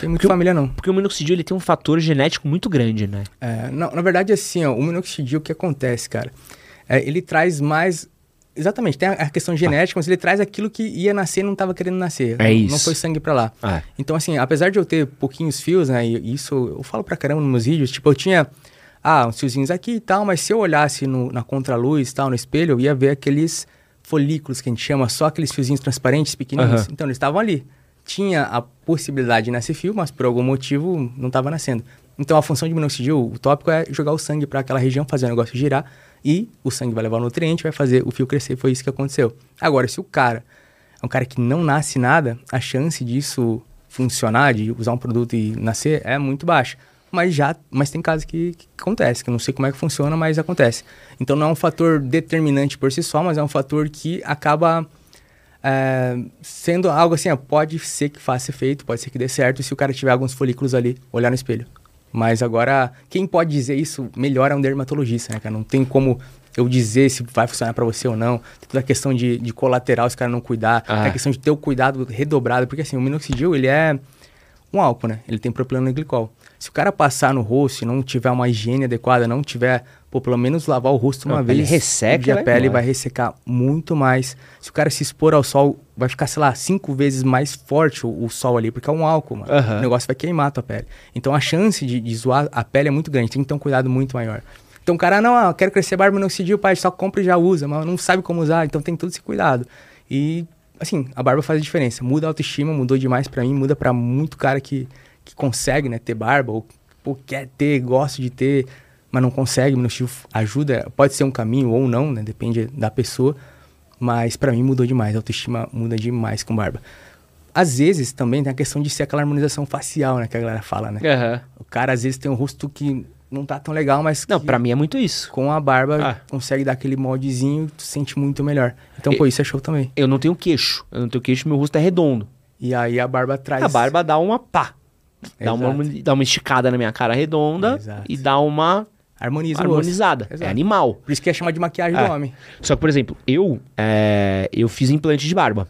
Tem muita Porque família, não. Porque o minoxidil ele tem um fator genético muito grande, né? É, não, na verdade, assim, ó, o minoxidil, o que acontece, cara? É, ele traz mais. Exatamente, tem a, a questão genética, mas ele traz aquilo que ia nascer e não estava querendo nascer. É Não- isso. Não foi sangue pra lá. Ah. Então, assim, apesar de eu ter pouquinhos fios, né? E isso eu falo pra caramba nos meus vídeos, tipo, eu tinha. Ah, uns fiozinhos aqui e tal, mas se eu olhasse no- na contraluz e tal, no espelho, eu ia ver aqueles folículos que a gente chama, só aqueles fiozinhos transparentes, pequenininhos. Aham. Então, eles estavam ali. Tinha a possibilidade de nascer fio, mas por algum motivo não estava nascendo. Então, a função de minoxidil, o tópico é jogar o sangue para aquela região, fazer o negócio girar, e o sangue vai levar o nutriente, vai fazer o fio crescer. Foi isso que aconteceu. Agora, se o cara é um cara que não nasce nada, a chance disso funcionar, de usar um produto e nascer, é muito baixa. Mas já, mas tem casos que, que acontece, que eu não sei como é que funciona, mas acontece. Então não é um fator determinante por si só, mas é um fator que acaba é, sendo algo assim, ó, pode ser que faça efeito, pode ser que dê certo se o cara tiver alguns folículos ali, olhar no espelho. Mas agora, quem pode dizer isso melhor é um dermatologista, né, cara? Não tem como eu dizer se vai funcionar pra você ou não. Tem toda a questão de, de colateral se o cara não cuidar. Ah. Tem a questão de ter o cuidado redobrado. Porque assim, o minoxidil, ele é um álcool, né? Ele tem propileno glicol. Se o cara passar no rosto e não tiver uma higiene adequada, não tiver, pô, pelo menos lavar o rosto uma A vez, pele resseca a vai pele vai ressecar muito mais. Se o cara se expor ao sol, vai ficar, sei lá, cinco vezes mais forte o, o sol ali, porque é um álcool, mano. Aham. O negócio vai queimar a tua pele. Então a chance de, de zoar a pele é muito grande, tem que ter um cuidado muito maior. Então o cara, não, ah, eu quero crescer barba minoxidil, pai, só compra e já usa, mas não sabe como usar, então tem todo esse cuidado. E, assim, a barba faz a diferença. Muda a autoestima, mudou demais pra mim, muda pra muito cara que, que consegue, né, ter barba, ou pô, quer ter, gosta de ter, mas não consegue, o minoxidil ajuda, pode ser um caminho ou não, né, depende da pessoa, mas pra mim mudou demais, a autoestima muda demais com barba. Às vezes também tem a questão de ser aquela harmonização facial, né, que a galera fala, né? Aham. O cara às vezes tem um rosto que não tá tão legal, mas Não, pra mim é muito isso. com a barba Ah. consegue dar aquele moldezinho, tu sente muito melhor. Então, E- pô, isso é show também. Eu não tenho queixo. Eu não tenho queixo, meu rosto é redondo. E aí a barba traz. A barba dá uma pá. Dá uma, dá uma esticada na minha cara redonda Exato. e dá uma harmoniza harmonizada. É animal. Por isso que é chamado de maquiagem É. do homem. Só que, por exemplo, eu, é, eu fiz implante de barba.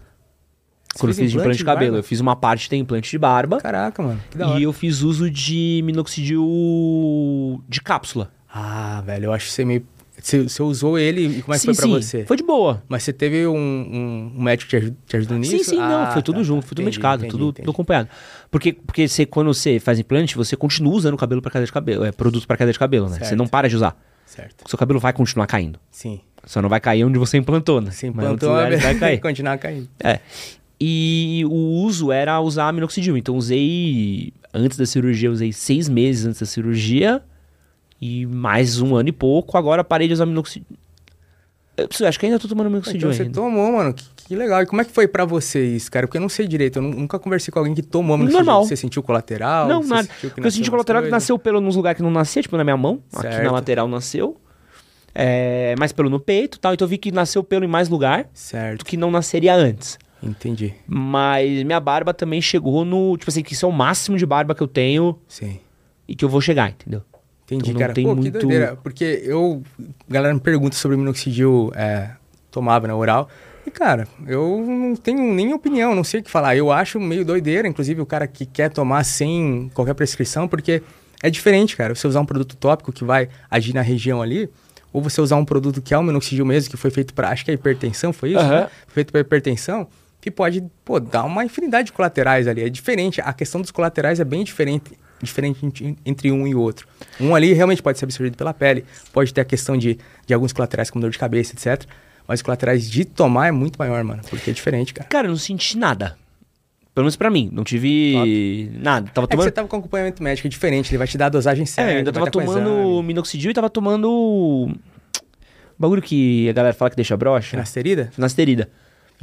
Você Quando eu fiz implante de cabelo. barba? Eu fiz uma parte que tem implante de barba. Caraca, mano. Que da hora. E eu fiz uso de minoxidil de cápsula. Ah, velho, eu acho que você meio. Você, você usou ele e como é que sim, foi pra sim. você? Foi de boa. Mas você teve um, um, um médico que te ajudou, te ajudou nisso? Sim, sim, não. Ah, Foi tudo tá, junto, tá. foi tudo Entendi, medicado, entendi, tudo, entendi. tudo acompanhado. Porque, porque você, quando você faz implante, você continua usando cabelo para queda de cabelo, é produto para queda de cabelo, né? Você Certo. não para de usar. Certo. O seu cabelo vai continuar caindo. Sim. Só não vai cair onde você implantou, né? Você Mas outros implantou, lugares vai cair. continuar caindo. É. E o uso era usar minoxidil. Então usei antes da cirurgia, usei seis meses antes da cirurgia e mais um ano e pouco. Agora parei de usar minoxidil. Eu preciso- acho que ainda tô tomando minoxidil Então você ainda. tomou, mano. Que, que legal. E como é que foi pra você isso, cara? Porque eu não sei direito. Eu nu- nunca conversei com alguém que tomou minoxidil. Normal. Você sentiu colateral? Não, nada. eu senti colateral que nasceu pelo nos lugares que não nascia, tipo na minha mão. Aqui na Certo. lateral nasceu. É, mais pelo no peito e tal. Então eu vi que nasceu pelo em mais lugar do Certo. que não nasceria antes. Entendi. Mas minha barba também chegou no. Tipo assim, que isso é o máximo de barba que eu tenho Sim. e que eu vou chegar, entendeu? Entendi, Então não cara. tem Pô, que muito- doideira. Porque eu... A galera me pergunta sobre minoxidil é, tomava, né, oral. E, cara, eu não tenho nem opinião, não sei o que falar. Eu acho meio doideira, inclusive, o cara que quer tomar sem qualquer prescrição, porque é diferente, cara. Você usar um produto tópico que vai agir na região ali, ou você usar um produto que é o minoxidil mesmo, que foi feito para acho que é hipertensão, foi isso, Aham. né? Foi feito para hipertensão, que pode, pô, dar uma infinidade de colaterais ali. É diferente. A questão dos colaterais é bem diferente, diferente entre- um e o outro. Um ali realmente pode ser absorvido pela pele, pode ter a questão de, de alguns colaterais como dor de cabeça, etc. Mas os colaterais de tomar é muito maior, mano, porque é diferente, cara. Cara, eu não senti nada. Pelo menos pra mim. Não tive nada. Tava É tomando. você tava com acompanhamento médico diferente, ele vai te dar a dosagem É, certa. eu ainda tava tomando minoxidil e tava tomando. Bagulho que a galera fala que deixa broxa. Finasterida? Finasterida.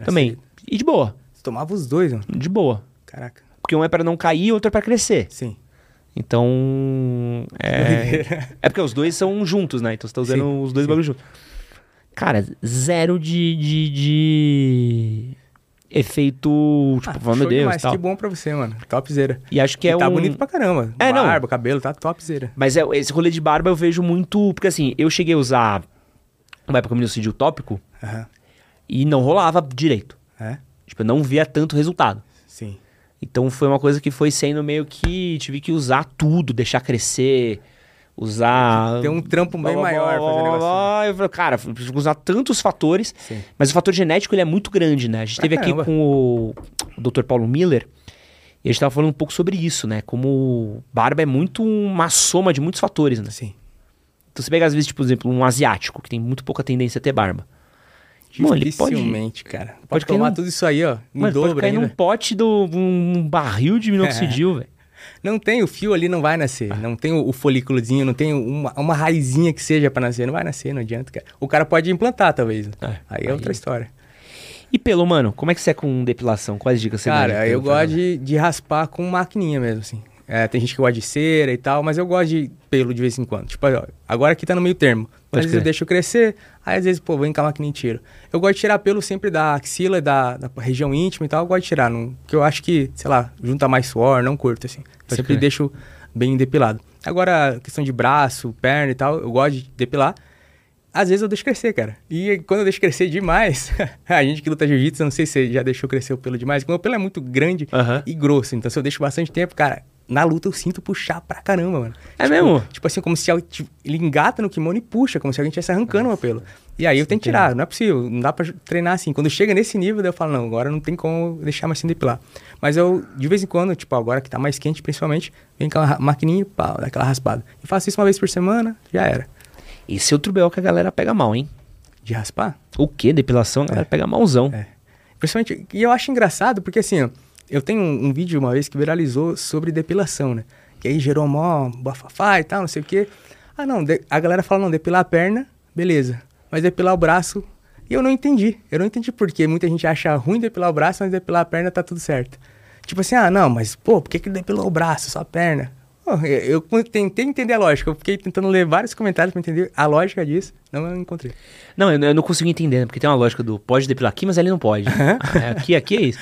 Também. E de boa. Você tomava os dois, mano. De boa. Caraca. porque um é pra não cair e outro é pra crescer. Sim. Então. É, é porque os dois são juntos, né? Então você tá usando Sim, os dois bagulhos juntos. Cara, zero de. de, de efeito. Tipo, Ah, oh, meu Deus. Tal. Que bom pra você, mano. Topzera. E acho que E é tá um. bonito pra caramba. É, não. Barba, cabelo, tá topzera. Mas é, esse rolê de barba eu vejo muito. Porque assim, eu cheguei a usar uma época minocídio tópico Aham. e não rolava direito. É? Tipo, eu não via tanto resultado. Sim. Então foi uma coisa que foi sendo meio que. Tive que usar tudo, deixar crescer, usar. Tem um trampo bem Blá, maior blá, fazer blá, negócio. Eu falei, cara, usar tantos fatores. Sim. Mas o fator genético ele é muito grande, né? A gente esteve aqui com o, o Dr. Paulo Miller e a gente tava falando um pouco sobre isso, né? Como barba é muito uma soma de muitos fatores, né? Sim. Então você pega, às vezes, tipo, por exemplo, um asiático que tem muito pouca tendência a ter barba. Mano, ele pode- Dificilmente, cara. Pode, pode cair tomar num- tudo isso aí, ó. Em Mano, pode dobro cair num ainda. pote do. um barril de minoxidil, velho. Não tem, o fio ali não vai nascer. Não tem o, o folículozinho, não tem uma, uma raizinha que seja pra nascer. Não vai nascer, não adianta, cara. O cara pode implantar, talvez. É, aí é aí- outra história. E pelo, mano, como é que você é com depilação? Quais dicas você dá Cara, eu gosto de, de raspar com maquininha mesmo, assim. É, tem gente que gosta de cera e tal, mas eu gosto de pelo de vez em quando. Tipo, ó, agora aqui tá no meio termo. Pode às vezes eu deixo crescer, aí às vezes, pô, vem com a maquininha e tiro. Eu gosto de tirar pelo sempre da axila, da, da região íntima e tal, eu gosto de tirar. Não, porque eu acho que, sei lá, junta mais suor, não curto, assim. Pode sempre crer. deixo bem depilado. Agora, questão de braço, perna e tal, eu gosto de depilar. Às vezes eu deixo crescer, cara. E quando eu deixo crescer demais, a gente que luta jiu-jitsu, não sei se você já deixou crescer o pelo demais, porque o meu pelo é muito grande Aham. e grosso. Então, se eu deixo bastante tempo, cara, na luta eu sinto puxar pra caramba, mano. É Tipo- mesmo? Tipo assim, como se ele engata no kimono e puxa, como se alguém estivesse arrancando o meu pelo. E aí eu tenho que tirar, não é possível, não dá pra treinar assim. Quando chega nesse nível, daí eu falo, não, agora não tem como deixar mais sem depilar. Mas eu, de vez em quando, tipo, agora que tá mais quente, principalmente, vem aquela maquininha e pau, dá aquela raspada. E faço isso uma vez por semana, já era. Esse é outro BO que a galera pega mal, hein? De raspar? O quê? Depilação, a galera pega malzão. É. Principalmente, e eu acho engraçado, porque assim, ó, eu tenho um, um vídeo uma vez que viralizou sobre depilação, né? Que aí gerou mó bafafá e tal, não sei o quê. Ah, não, de- a galera fala, não, depilar a perna, beleza. Mas depilar o braço, e eu não entendi. Eu não entendi por quê. Muita gente acha ruim depilar o braço, mas depilar a perna tá tudo certo. Tipo assim, ah, não, mas pô, por que que depilou o braço, só a perna? Eu, eu tentei entender a lógica, eu fiquei tentando ler vários comentários pra entender a lógica disso, não encontrei. Não, eu, eu não consigo entender, né? porque tem uma lógica do pode depilar aqui, mas ali não pode. É, aqui, aqui é isso.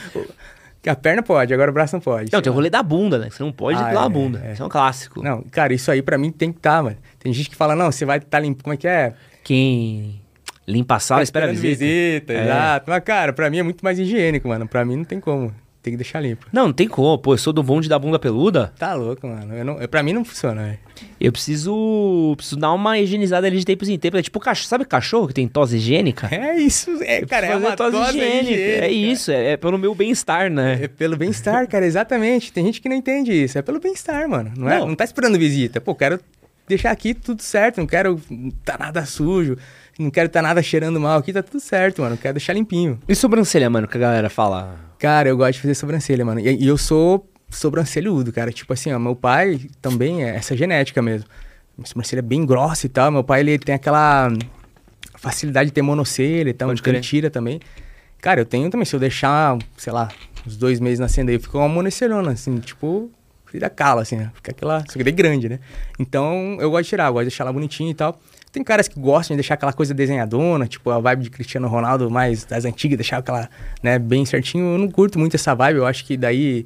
Que a perna pode, agora o braço não pode. Não, tem o rolê da bunda, né? Você não pode Ah, depilar a é, bunda. é. Isso é um clássico. Não, cara, isso aí pra mim tem que estar, mano. Tem gente que fala, não, você vai estar tá limpo. Como é que é? Quem limpa a sala, Tá espera a esperando visita. É. exato. Mas, cara, pra mim é muito mais higiênico, mano. Pra mim não tem como. Tem que deixar limpo. Não, não tem como. Pô, eu sou do bonde da bunda peluda. Tá louco, mano. Eu não, eu, pra mim não funciona, velho. Eu preciso, preciso dar uma higienizada ali de tempos em tempos. É tipo cachorro. Sabe cachorro que tem tosse higiênica? É isso, é, Eu cara, é uma fazer tosse higiênica. É isso, é, é pelo meu bem-estar, né? É pelo bem-estar, cara, exatamente. Tem gente que não entende isso. É pelo bem-estar, mano. Não, é, Não. não tá esperando visita. Pô, quero deixar aqui tudo certo. Não quero tá nada sujo. Não quero tá nada cheirando mal aqui. Tá tudo certo, mano. Quero deixar limpinho. E sobrancelha, mano, que a galera fala. Cara, eu gosto de fazer sobrancelha, mano. E, e eu sou sobrancelhudo, cara. Tipo assim, ó, meu pai também é essa genética mesmo. Minha sobrancelha é bem grossa e tal. Meu pai, ele tem aquela facilidade de ter monocelha e tal, Pode então ele tira também. Cara, eu tenho também. Se eu deixar, sei lá, uns dois meses nascendo aí, fica uma monocelhona, assim, tipo... Vira cala, assim, né? Fica aquela... Só que daí grande, né? Então, eu gosto de tirar, eu gosto de deixar ela bonitinha e tal. Tem caras que gostam de deixar aquela coisa desenhadona, tipo a vibe de Cristiano Ronaldo mais das antigas, deixar aquela, né, bem certinho. Eu não curto muito essa vibe, eu acho que daí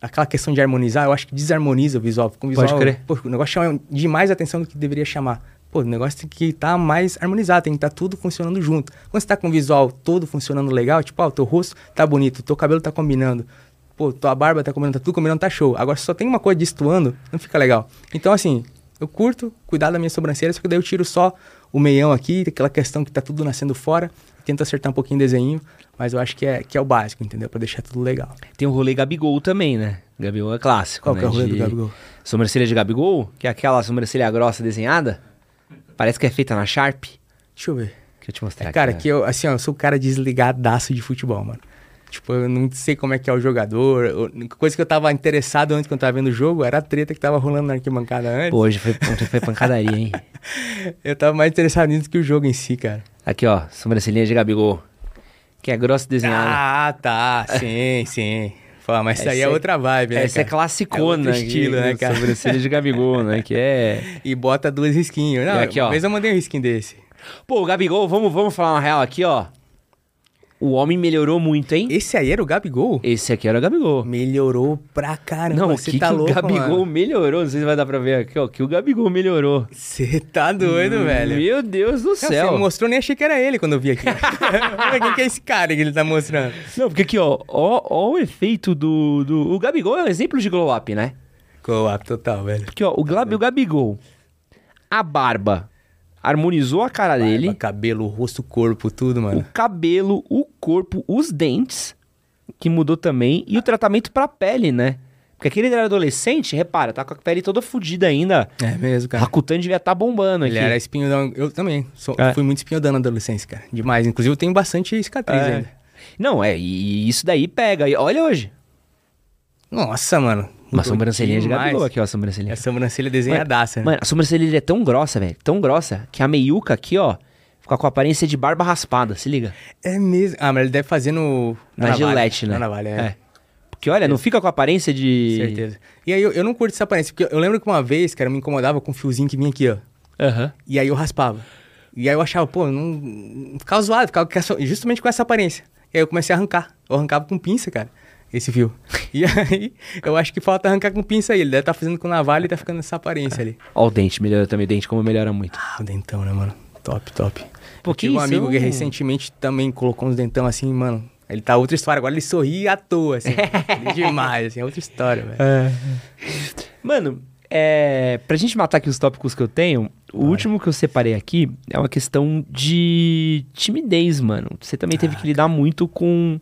aquela questão de harmonizar, eu acho que desarmoniza o visual. Fica um visual Pode crer. Pô, o negócio chama demais atenção do que deveria chamar. Pô, o negócio tem que estar mais harmonizado, tem que estar tudo funcionando junto. Quando você tá com o visual todo funcionando legal, tipo, ó, o teu rosto tá bonito, o teu cabelo tá combinando, pô, tua barba tá combinando, tá tudo combinando, tá show. Agora, se só tem uma coisa destoando, não fica legal. Então, assim, eu curto cuidar da minha sobrancelha, só que daí eu tiro só o meião aqui, aquela questão que tá tudo nascendo fora, tento acertar um pouquinho o desenho, mas eu acho que é, que é o básico, entendeu? Pra deixar tudo legal. Tem o rolê Gabigol também, né? Gabigol é clássico. Qual né? que é o rolê do De Gabigol? Sobrancelha de Gabigol, que é aquela sobrancelha grossa desenhada. Parece que é feita na Sharp. Deixa eu ver. Deixa eu te mostrar É, cara, aqui. que eu, assim, ó, eu sou o cara desligadaço de futebol, mano. Tipo, eu não sei como é que é o jogador. A coisa que eu tava interessado antes quando eu tava vendo o jogo era a treta que tava rolando na arquibancada antes. Pô, hoje foi, ontem foi pancadaria, hein? Eu tava mais interessado nisso que o jogo em si, cara. Aqui, ó, sobrancelhinha de Gabigol. Que é grossa desenhada. Ah, tá. Sim, sim. Pô, mas isso aí é, é- outra vibe, né? Essa é cara? classicona. É estilo, aqui, né, cara? Sobrancelha de Gabigol, né? Que é... E bota duas risquinhos. Não, E aqui, ó. Uma vez eu mandei um risquinho desse. Pô, o Gabigol, vamos, vamos falar uma real aqui, ó. O homem melhorou muito, hein? Esse aí era o Gabigol? Esse aqui era o Gabigol. Melhorou pra caramba. Não, você que, tá que louco, o Gabigol mano. melhorou? Não sei se vai dar pra ver aqui, ó. Que o Gabigol melhorou. Você tá doido, velho. Meu Deus do Não, céu. Você mostrou, nem achei que era ele quando eu vi aqui. Quem que é esse cara que ele tá mostrando? Não, porque aqui, ó, ó, ó o efeito do, do... O Gabigol é um exemplo de glow up, né? Co-op total, velho. Porque, ó, o, Glab, o Gabigol, a barba harmonizou a cara dele, Barba, cabelo, rosto, corpo, tudo, o mano. cabelo, o corpo, os dentes, que mudou também, e o tratamento pra pele, né? Porque aquele era adolescente, repara, tá com a pele toda fodida ainda. É mesmo, cara. Rakutan devia estar bombando Ele aqui. era espinhodão. Eu também. Sou, É. Fui muito espinhodão na adolescência, cara. Demais. Inclusive, eu tenho bastante cicatriz É. ainda. Não, é, e isso daí pega. E olha hoje. Nossa, mano. Uma Mudou sobrancelhinha de. Gabigol aqui, ó, a sobrancelhinha. É a sobrancelha desenhadaça, né? Mano, a sobrancelha é tão grossa, velho, tão grossa, que a meiuca aqui, ó, fica com a aparência de barba raspada, se liga. É mesmo. Ah, mas ele deve fazer no... Na, navalha. gilete, né? Na navalha, é. Porque olha, não fica com a aparência de... Certeza. E aí, eu, eu não curto essa aparência, porque eu lembro que uma vez, cara, eu me incomodava com um fiozinho que vinha aqui, ó. Aham. E aí eu raspava. E aí eu achava, pô, não. Ficava zoado, ficava justamente com essa aparência. E aí eu comecei a arrancar. Eu arrancava com pinça, cara, esse fio. E aí eu acho que falta arrancar com pinça aí. Ele deve estar fazendo com navalha e tá ficando essa aparência ali. Ó o dente, melhora também, o dente como melhora muito. Ah, o dentão, né, mano? Top, top. Pô, eu que tive um amigo que recentemente também colocou uns dentão assim, mano. Ele tá outra história. Agora ele sorri à toa, assim. Ele demais, assim. É outra história, velho. Mano, é... pra gente matar aqui os tópicos que eu tenho, o último que eu separei aqui é uma questão de timidez, mano. Você também teve que lidar muito com,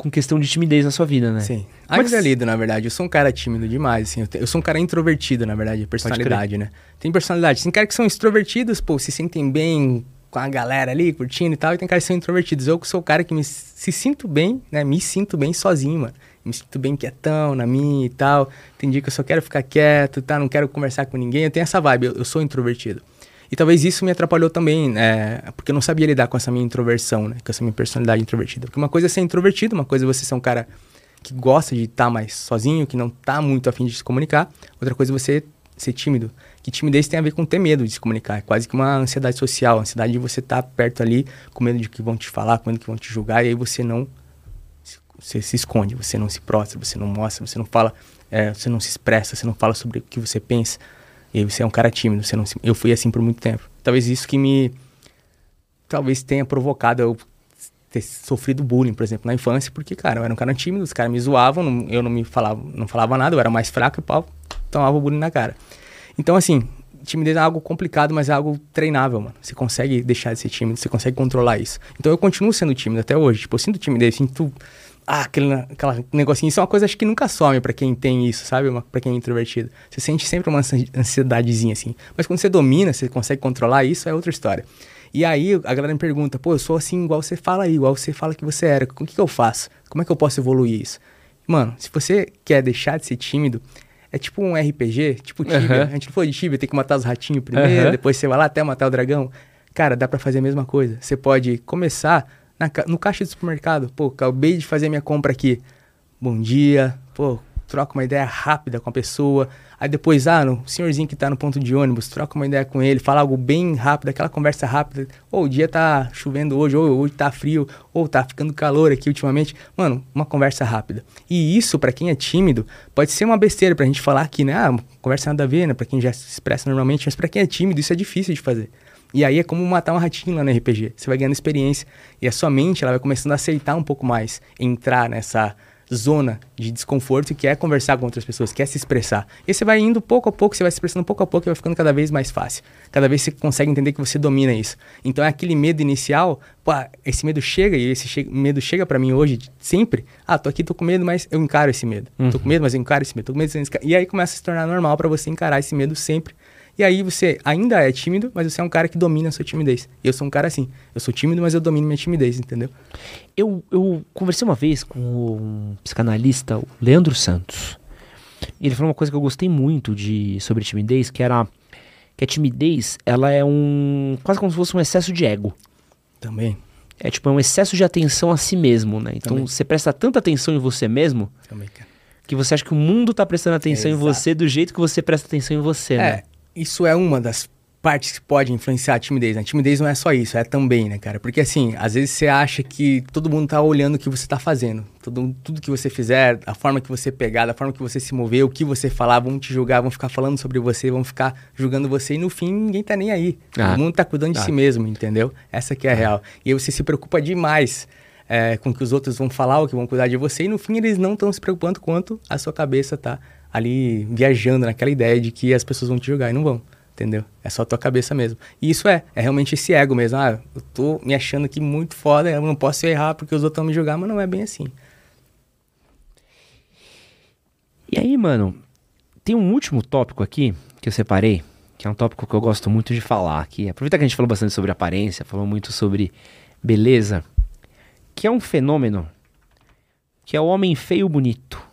com questão de timidez na sua vida, né? Sim. Como é lido, na verdade. Eu sou um cara tímido demais, assim. Eu, te- eu sou um cara introvertido, na verdade, personalidade, né? Tem personalidade. Tem caras que são extrovertidos, pô, se sentem bem com a galera ali, curtindo e tal. E tem caras que são introvertidos. Eu que sou o cara que me se sinto bem, né? Me sinto bem sozinho, mano. Me sinto bem quietão na minha e tal. Tem dia que eu só quero ficar quieto, tá? Não quero conversar com ninguém. Eu tenho essa vibe. Eu, eu sou introvertido. E talvez isso me atrapalhou também, né? Porque eu não sabia lidar com essa minha introversão, né? Com essa minha personalidade introvertida. Porque uma coisa é ser introvertido, uma coisa é você ser um cara que gosta de estar mais sozinho, que não tá muito afim de se comunicar. Outra coisa é você ser tímido. Que timidez tem a ver com ter medo de se comunicar. É quase que uma ansiedade social, ansiedade de você estar perto ali, com medo de que vão te falar, com medo que vão te julgar, e aí você não você se esconde, você não se prostra, você não mostra, você não fala, é, você não se expressa, você não fala sobre o que você pensa. E você é um cara tímido, você não se- eu fui assim por muito tempo. Talvez isso que me talvez tenha provocado eu ter sofrido bullying, por exemplo, na infância, porque, cara, eu era um cara tímido, os caras me zoavam, não- eu não me falava, não falava nada, eu era mais fraco e pau, tomava bullying na cara. Então, assim, timidez é algo complicado, mas é algo treinável, mano. Você consegue deixar de ser tímido, você consegue controlar isso. Então eu continuo sendo tímido até hoje. Tipo, eu sinto timidez, sinto. Ah, aquele, aquela negocinho. Isso é uma coisa acho que nunca some pra quem tem isso, sabe? Uma, pra quem é introvertido. Você sente sempre uma ansi- ansiedadezinha, assim. Mas quando você domina, você consegue controlar isso, é outra história. E aí a galera me pergunta, pô, eu sou assim igual você fala aí, igual você fala que você era. O que, que eu faço? Como é que eu posso evoluir isso? Mano, se você quer deixar de ser tímido, é tipo um RPG, tipo Tibia. Aham. A gente não falou de Tibia, tem que matar os ratinhos primeiro, Aham. depois você vai lá até matar o dragão. Cara, dá pra fazer a mesma coisa. Você pode começar na no caixa do supermercado. Pô, acabei de fazer minha compra aqui. Bom dia. Pô, troca uma ideia rápida com a pessoa. Aí depois, ah, no senhorzinho que tá no ponto de ônibus, troca uma ideia com ele, fala algo bem rápido, aquela conversa rápida. Ou o dia tá chovendo hoje, ou hoje tá frio, ou tá ficando calor aqui ultimamente. Mano, uma conversa rápida. E isso, pra quem é tímido, pode ser uma besteira pra gente falar aqui, né? Ah, conversa nada a ver, né? Pra quem já se expressa normalmente, mas pra quem é tímido, isso é difícil de fazer. E aí é como matar um ratinho lá no RPG. Você vai ganhando experiência. E a sua mente, ela vai começando a aceitar um pouco mais, entrar nessa zona de desconforto que é conversar com outras pessoas, que é se expressar. E você vai indo pouco a pouco, você vai se expressando pouco a pouco e vai ficando cada vez mais fácil. Cada vez você consegue entender que você domina isso. Então é aquele medo inicial, pô, esse medo chega e esse che- medo chega pra mim hoje sempre. Ah, tô aqui, tô com medo, mas eu encaro esse medo. Tô com medo, mas eu encaro esse medo. Tô com medo, mas eu encaro... E aí começa a se tornar normal pra você encarar esse medo sempre. E aí você ainda é tímido, mas você é um cara que domina a sua timidez. E eu sou um cara assim. Eu sou tímido, mas eu domino minha timidez, entendeu? Eu, eu conversei uma vez com um psicanalista, o Leandro Santos. E ele falou uma coisa que eu gostei muito de sobre timidez, que era que a timidez, ela é um quase como se fosse um excesso de ego. Também. é tipo é um excesso de atenção a si mesmo, né? Então Também. você presta tanta atenção em você mesmo Também, cara. que você acha que o mundo tá prestando atenção em Exato. você do jeito que você presta atenção em você, né? Isso é uma das partes que pode influenciar a timidez. né? A timidez não é só isso, é também, né, cara? Porque assim, às vezes você acha que todo mundo tá olhando o que você tá fazendo. Tudo, tudo que você fizer, a forma que você pegar, a forma que você se mover, o que você falar, vão te julgar, vão ficar falando sobre você, vão ficar julgando você e no fim ninguém tá nem aí. Ah, Todo mundo tá cuidando de si mesmo, entendeu? Essa que é a real. E aí você se preocupa demais é, com o que os outros vão falar, o que vão cuidar de você, e no fim eles não estão se preocupando quanto a sua cabeça tá ali viajando naquela ideia de que as pessoas vão te julgar e não vão. Entendeu? É só tua cabeça mesmo. E isso é, é realmente esse ego mesmo. Ah, eu tô me achando aqui muito foda, eu não posso errar porque os outros vão me julgar, mas não é bem assim. E aí, mano, tem um último tópico aqui que eu separei, que é um tópico que eu gosto muito de falar aqui. Aproveita que a gente falou bastante sobre aparência, falou muito sobre beleza, que é um fenômeno que é o homem feio bonito.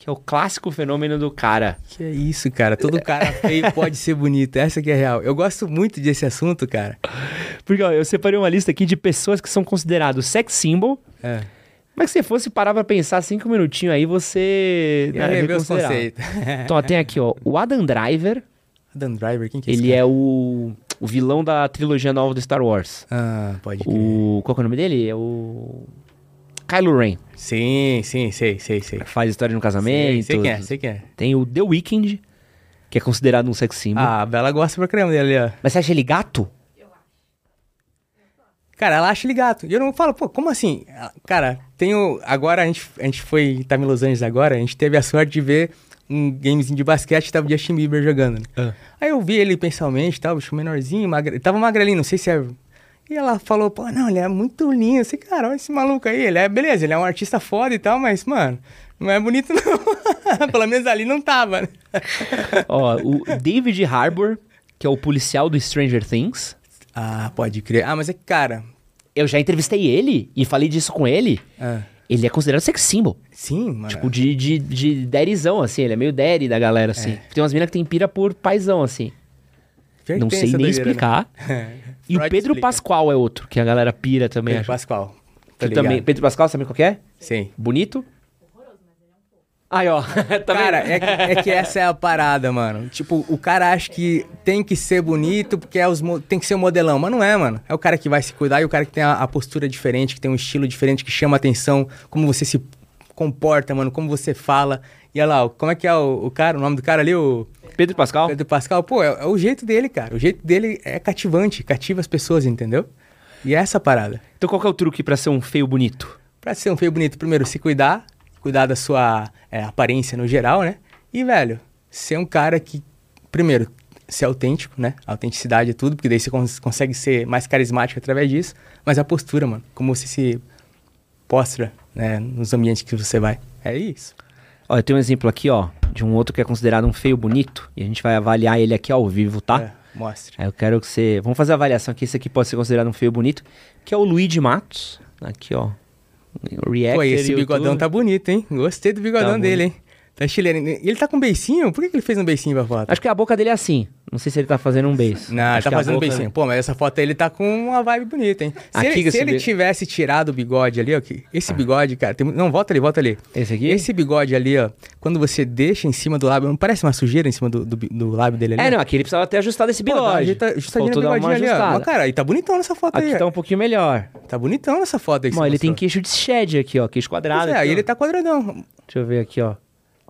Que é o clássico fenômeno do cara. Que é isso, cara. Todo cara feio pode ser bonito. Essa que é real. Eu gosto muito desse assunto, cara. Porque ó, eu separei uma lista aqui de pessoas que são considerados sex symbol. É. Mas que se você parar pra pensar cinco minutinhos aí, você. E aí, né, meus reconsiderar. conceitos. Então, ó, tem aqui, ó, o Adam Driver. Adam Driver, quem que é Ele é o, o vilão da trilogia nova do Star Wars. Ah, pode crer. O. Qual que é o nome dele? É o. Kylo Ren. Sim, sim, sei, sei, sei. Faz história no casamento. Sei, sei quem é, sei quem é. Tem o The Weeknd, que é considerado um sex symbol. Ah, a Bela gosta pra caramba dele ó. Mas você acha ele gato? Cara, ela acha ele gato. E eu não falo, pô, como assim? Cara, tenho. Agora a gente, a gente foi. Tá em Los Angeles agora, a gente teve a sorte de ver um gamezinho de basquete e tava o Justin Bieber jogando, né? Ah. Aí eu vi ele pessoalmente, tava bicho menorzinho, magre... tava magrelinho, não sei se é. E ela falou, pô, não, ele é muito lindo. Eu sei, cara, olha esse maluco aí. Ele é, beleza, ele é um artista foda e tal, mas, mano, não é bonito não. Pelo menos ali não tava, né? Ó, o David Harbour, que é o policial do Stranger Things. Ah, pode crer. Ah, mas é que, cara. Eu já entrevistei ele e falei disso com ele. ah, Ele é considerado sex symbol. sim, mano. Tipo, de, de, de daddyzão, assim. Ele é meio daddy da galera, assim. Tem umas minas que tem pira por paizão, assim. Que Não sei nem doideira, né? E o Freud Pedro explica. Pascoal é outro, que a galera pira também. Pedro acho. Pascoal. Tá também, Pedro Pascal, sabe qual que é? Sim. Bonito? Aí, ó. Tá Cara, é que, é que essa é a parada, mano. Tipo, o cara acha que tem que ser bonito porque é os, tem que ser o modelão. Mas não é, mano. É o cara que vai se cuidar e o cara que tem a, a postura diferente, que tem um estilo diferente, que chama atenção, como você se comporta, mano, como você fala. E olha lá, o- como é que é o, o cara, o nome do cara ali, o Pedro Pascal? Pedro Pascal? Pô, é, é o jeito dele, cara. O jeito dele é cativante, cativa as pessoas, entendeu? E é essa parada. Então qual que é o truque pra ser um feio bonito? Pra ser um feio bonito, primeiro, se cuidar, cuidar da sua é, aparência no geral, né? E, velho, ser um cara que, primeiro, ser autêntico, né? A autenticidade é tudo, porque daí você cons- consegue ser mais carismático através disso. Mas a postura, mano, como você se postra, né, nos ambientes que você vai. É isso. Ó, eu tenho um exemplo aqui, ó, de um outro que é considerado um feio bonito. E a gente vai avaliar ele aqui ao vivo, tá? É, mostra. Aí eu quero que você. Vamos fazer a avaliação aqui. Esse aqui pode ser considerado um feio bonito. Que é o Luigi Matos. Aqui, ó. Reactor. Pô, esse bigodão YouTube. tá bonito, hein? Gostei do bigodão Tá dele, hein? Tá chileno. E ele tá com beicinho? Por que, que ele fez um beicinho pra foto? Acho que a boca dele é assim. Não sei se ele tá fazendo um beijo. Não, ele tá fazendo beicinho. Pô, mas essa foto aí ele tá com uma vibe bonita, hein? Se Aqui ele, se ele tivesse tirado o bigode ali, ó. que- Esse bigode, cara. tem não, volta ali, volta ali. Esse aqui? Esse bigode ali, ó. Quando você deixa em cima do lábio, não parece uma sujeira em cima do, do, do lábio dele ali? É, não, aqui ele precisava ter ajustado esse Pô, bigode. ajeita- ajustadinha Faltou no dar uma bigodinho ali, ó. ajustada. Mas, cara, aí tá bonitão nessa foto aí. Aqui tá um pouquinho melhor. Tá bonitão nessa foto aí você ele tem mostrou. queixo de shed aqui, ó. Queixo quadrado. Pois é, aqui, aí ó. ele tá quadradão. Deixa eu ver aqui, ó.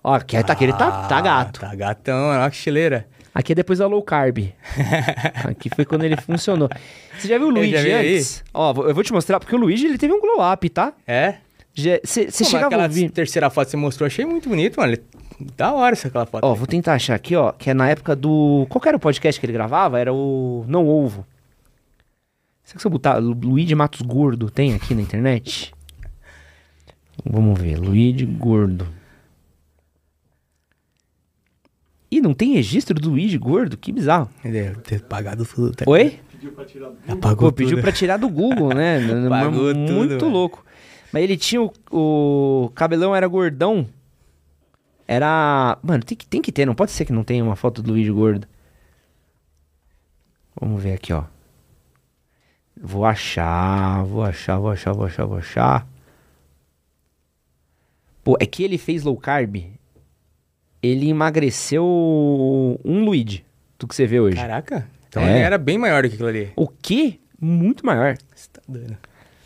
Ó, aqui, tá, aqui ele tá, tá Ah, gato. Tá gatão, ó, que chileira. Aqui é depois da low carb. aqui foi quando ele funcionou. Você já viu o Luigi vi aí. antes? Ó, vou- eu vou te mostrar, porque o Luigi ele teve um glow up, tá? É? Você chegava aquela a ouvir... terceira foto que você mostrou, achei muito bonito, mano. Da hora essa aquela foto. Ó, vou tentar achar aqui, ó, que é na época do... Qual era o podcast que ele gravava? Era o Não Ovo. Será que se eu botar Lu- Luigi Matos Gordo, tem aqui na internet? Vamos ver, Luigi Gordo. Ih, não tem registro do Luigi Gordo? Que bizarro. Ele deve ter pagado tudo. Tá? Oi? Apagou Pô, pediu tudo. pra tirar do Google, né? Pagou Muito tudo, louco. Mas ele tinha o, o cabelão era gordão. Era, mano, tem que, tem que ter, não pode ser que não tenha uma foto do Luigi gordo. Vamos ver aqui, ó. Vou achar, vou achar, vou achar, vou achar, vou achar. Pô, é que ele fez low carb. Ele emagreceu um Luigi do que você vê hoje. Caraca. Então É. ele era bem maior do que aquilo ali. O quê? Muito maior. Você tá doido.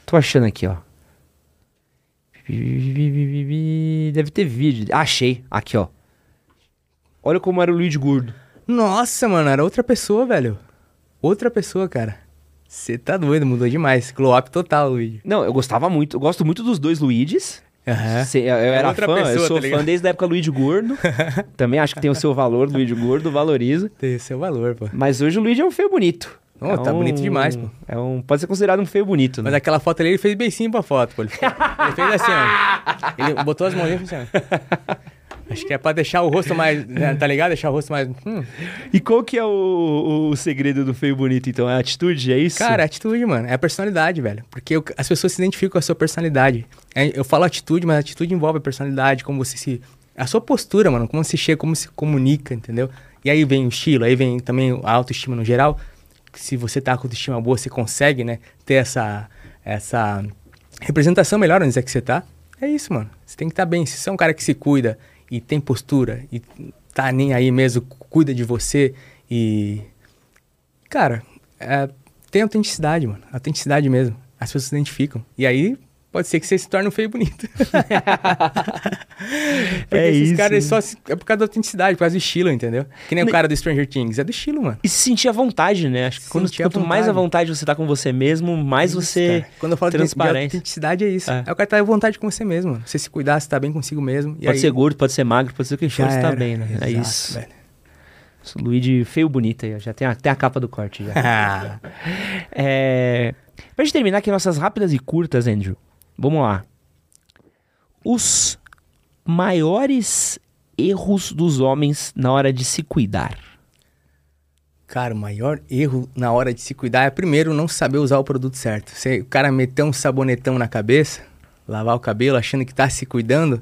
Tô achando aqui, ó. Deve ter vídeo. Achei. Aqui, ó. Olha como era o Luigi gordo. Nossa, mano, era outra pessoa, velho. Outra pessoa, cara. Você tá doido, mudou demais. Glow up total, Luigi. Não, eu gostava muito. Eu gosto muito dos dois Luigis. Aham. Cê- Eu, eu era outra fã, eu pessoa, sou tá fã desde a época Luigi Gordo. Também acho que tem o seu valor, Luigi Gordo, valoriza. Tem seu valor, pô. Mas hoje o Luigi é um feio bonito. Oh, É tá um- bonito demais, pô. É um, pode ser considerado um feio bonito, né? Mas aquela foto ali, ele fez bem sim pra foto, pô. Ele, ele fez assim, ó. Ele botou as mãozinhas e fez assim, ó. Acho que é pra deixar o rosto mais, né, tá ligado? Deixar o rosto mais... Hum. E qual que é o, o segredo do feio bonito, então? É a atitude, é isso? Cara, é atitude, mano. É a personalidade, velho. Porque o- as pessoas se identificam com a sua personalidade. É, eu falo atitude, mas atitude envolve a personalidade, como você se... A sua postura, mano. Como você chega, como se comunica, entendeu? E aí vem o estilo, aí vem também a autoestima no geral. Se você tá com autoestima boa, você consegue, né? Ter essa, essa representação melhor onde é que você tá. É isso, mano. Você tem que estar bem. Se você é um cara que se cuida e tem postura e tá nem aí mesmo, cuida de você e Cara, é, tem autenticidade, mano. Autenticidade mesmo. As pessoas se identificam. E aí, pode ser que você se torne um feio bonito. Porque É esses isso, caras né? só se- é por causa da autenticidade, por causa do estilo, entendeu? Que nem o cara do Stranger Things. É do estilo, mano. E se sentir à vontade, né? Acho que quando, quanto mais à vontade. vontade você tá com você mesmo, mais Isso, você. cara. Quando eu falo de, de autenticidade, é isso. É. É. o cara tá à vontade com você mesmo, mano. Você se cuidar, você tá bem consigo mesmo. Pode aí, ser gordo, pode ser magro, pode ser o que for, você tá bem, né? é Exato, isso. velho. Luigi feio bonito aí. Já tem a, tem a capa do corte já. é... Pra gente terminar aqui nossas rápidas e curtas, Andrew. Vamos lá. Os maiores erros dos homens na hora de se cuidar. Cara, o maior erro na hora de se cuidar é primeiro não saber usar o produto certo. Você, o cara meter um sabonetão na cabeça, lavar o cabelo achando que tá se cuidando,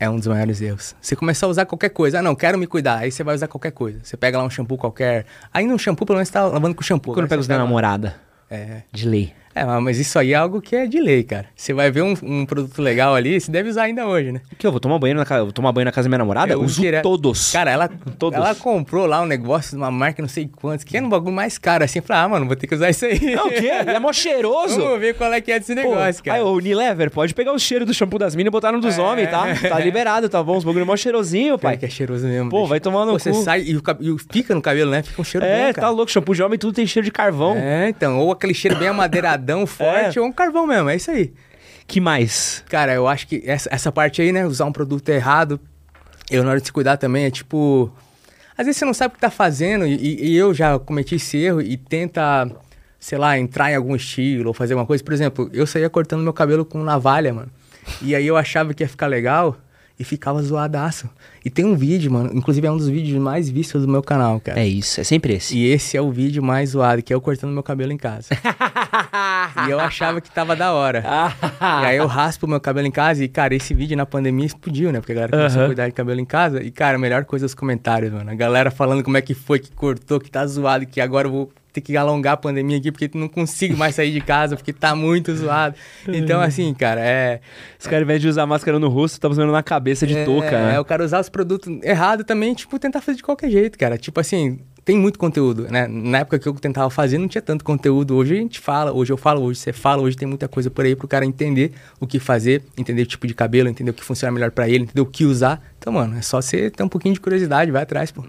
é um dos maiores erros. Você começar a usar qualquer coisa, ah não, quero me cuidar, aí você vai usar qualquer coisa. Você pega lá um shampoo qualquer, ainda um shampoo pelo menos você tá lavando com shampoo. Quando Agora pega os da pega- namorada, É, de lei. É, mas isso aí é algo que é de lei, cara. Você vai ver um, um produto legal ali, você deve usar ainda hoje, né? Que eu vou tomar banho na casa, vou tomar banho na casa da minha namorada? Eu uso todos. Cara, ela, Todos. ela comprou lá um negócio de uma marca não sei quantos, que é um bagulho mais caro assim. Eu falei, ah, mano, vou ter que usar isso aí. Não, o quê? Ele é mó cheiroso. Vamos ver qual é que é desse Pô, negócio, cara. Aí, ô, Unilever, pode pegar o cheiro do shampoo das minas e botar no dos homens, tá? Tá liberado, tá bom? Os bagulho mó cheirosinho, Pai, pai. que é cheiroso mesmo. Pô, bicho. vai tomar no Pô, Você cu. sai e, o, cab- e o- fica no cabelo, né? Fica um cheiro É, bom, tá cara. louco. Shampoo de homem tudo tem cheiro de carvão. É, então. Ou aquele cheiro bem amadeiradão, forte, ou um carvão mesmo. É isso aí. Que mais? Cara, eu acho que essa, essa parte aí, né? Usar um produto errado. Eu, na hora de se cuidar também, é tipo. Às vezes você não sabe o que tá fazendo, e, e- e eu já cometi esse erro e tenta, sei lá, entrar em algum estilo ou fazer alguma coisa. Por exemplo, eu saía cortando meu cabelo com navalha, mano. E aí eu achava que ia ficar legal e ficava zoadaço. E tem um vídeo, mano. Inclusive é um dos vídeos mais vistos do meu canal, cara. É isso, é sempre esse. E esse é o vídeo mais zoado, que é eu cortando meu cabelo em casa. e eu achava que tava da hora. E aí eu raspo meu cabelo em casa e, cara, esse vídeo na pandemia explodiu, né? Porque a galera começou Aham. a cuidar de cabelo em casa. E, cara, a melhor coisa é os comentários, mano. A galera falando como é que foi, que cortou, que tá zoado, que agora eu vou ter que alongar a pandemia aqui porque não consigo mais sair de casa, porque tá muito zoado. Então, assim, cara, é... Os caras, ao invés de usar máscara no rosto, tá usando na cabeça de é, touca, né? É, o cara usar os produtos errados também, tipo, tentar fazer de qualquer jeito, cara. Tipo assim, tem muito conteúdo, né? Na época que eu tentava fazer, não tinha tanto conteúdo. Hoje a gente fala, hoje eu falo, hoje você fala, hoje tem muita coisa por aí pro cara entender o que fazer, entender o tipo de cabelo, entender o que funciona melhor pra ele, entender o que usar. Então, mano, é só você ter um pouquinho de curiosidade, vai atrás, pô.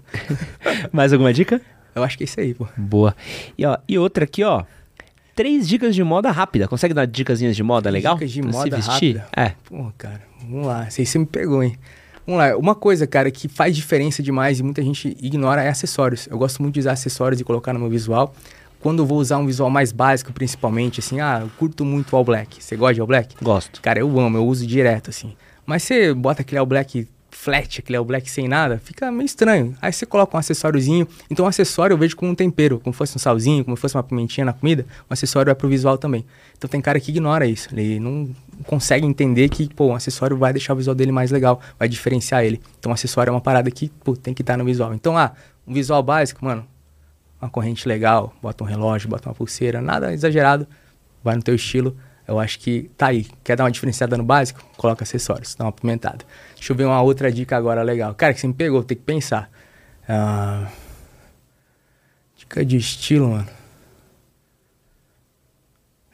Mais alguma dica? Eu acho que é isso aí, pô. Boa. E, ó, e outra aqui, ó. Três dicas de moda rápida. Consegue dar dicasinhas de moda legal? Dicas de Pra se moda vestir? rápida. É. Pô, cara, vamos lá. Se você me pegou, hein? Vamos lá. Uma coisa, cara, que faz diferença demais e muita gente ignora é acessórios. Eu gosto muito de usar acessórios e colocar no meu visual. Quando eu vou usar um visual mais básico, principalmente, assim, ah, eu curto muito All Black. Você gosta de All Black? Gosto. Cara, eu amo, eu uso direto, assim. Mas você bota aquele All Black flat, aquele All Black sem nada, fica meio estranho. Aí você coloca um acessóriozinho. Então, um acessório eu vejo como um tempero, como fosse um salzinho, como fosse uma pimentinha na comida. Um acessório é pro visual também. Então, tem cara que ignora isso. Ele não consegue entender que, pô, um acessório vai deixar o visual dele mais legal, vai diferenciar ele. Então, um acessório é uma parada que, pô, tem que estar no visual. Então, ah, um visual básico, mano, uma corrente legal, bota um relógio, bota uma pulseira, nada exagerado, vai no teu estilo. Eu acho que tá aí. Quer dar uma diferenciada no básico? Coloca acessórios, dá uma pimentada. Deixa eu ver uma outra dica agora legal. Cara, que você me pegou, tem que pensar. Ah, dica de estilo, mano.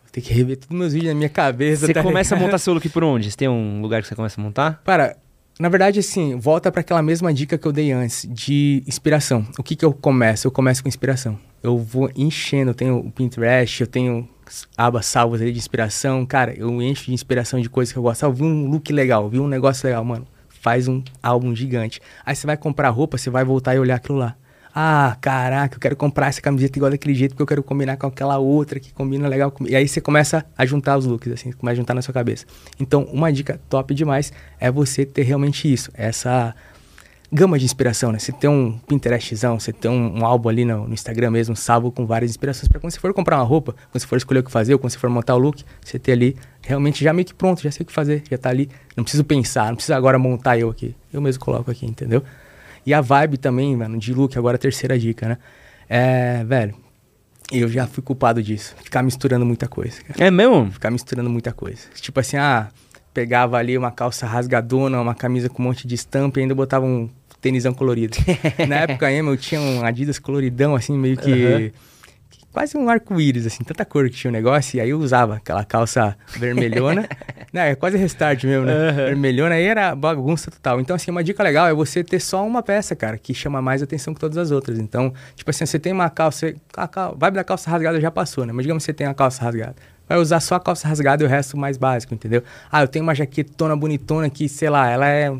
Vou ter que rever todos os meus vídeos na minha cabeça. Você tá começa a ligado? montar seu look por onde? Você tem um lugar que você começa a montar? Para, na verdade, assim, volta para aquela mesma dica que eu dei antes, de inspiração. O que que eu começo? Eu começo com inspiração. Eu vou enchendo, eu tenho o Pinterest, eu tenho abas salvas ali de inspiração. Cara, eu encho de inspiração de coisas que eu gosto. Ah, eu vi um look legal, vi um negócio legal, mano. Faz um álbum gigante. Aí você vai comprar roupa, você vai voltar e olhar aquilo lá. Ah, caraca, eu quero comprar essa camiseta igual daquele jeito porque eu quero combinar com aquela outra que combina legal comigo. E aí você começa a juntar os looks, assim, começa a juntar na sua cabeça. Então, uma dica top demais é você ter realmente isso, essa gama de inspiração, né? Você tem um Pinterestzão, você tem um, um álbum ali no, no Instagram mesmo, salvo com várias inspirações para quando você for comprar uma roupa, quando você for escolher o que fazer, ou quando você for montar o look, você ter ali realmente já meio que pronto, já sei o que fazer, já tá ali. Não preciso pensar, não precisa agora montar eu aqui. Eu mesmo coloco aqui, entendeu? E a vibe também, mano, de look, agora a terceira dica, né? É, velho, eu já fui culpado disso. Ficar misturando muita coisa, cara. É mesmo? Ficar misturando muita coisa. Tipo assim, ah, pegava ali uma calça rasgadona, uma camisa com um monte de estampa e ainda botava um tênisão colorido. Na época mesmo eu tinha um Adidas coloridão, assim, meio que... Aham. Quase um arco-íris, assim, tanta cor que tinha o negócio. E aí eu usava aquela calça vermelhona. Não, é quase restart mesmo, né? Aham. Vermelhona aí era bagunça total. Então, assim, uma dica legal é você ter só uma peça, cara, que chama mais atenção que todas as outras. Então, tipo assim, você tem uma calça. A cal- vibe da calça rasgada já passou, né? Mas digamos que você tem a calça rasgada. Vai usar só a calça rasgada e o resto mais básico, entendeu? Ah, eu tenho uma jaquetona bonitona que, sei lá, ela é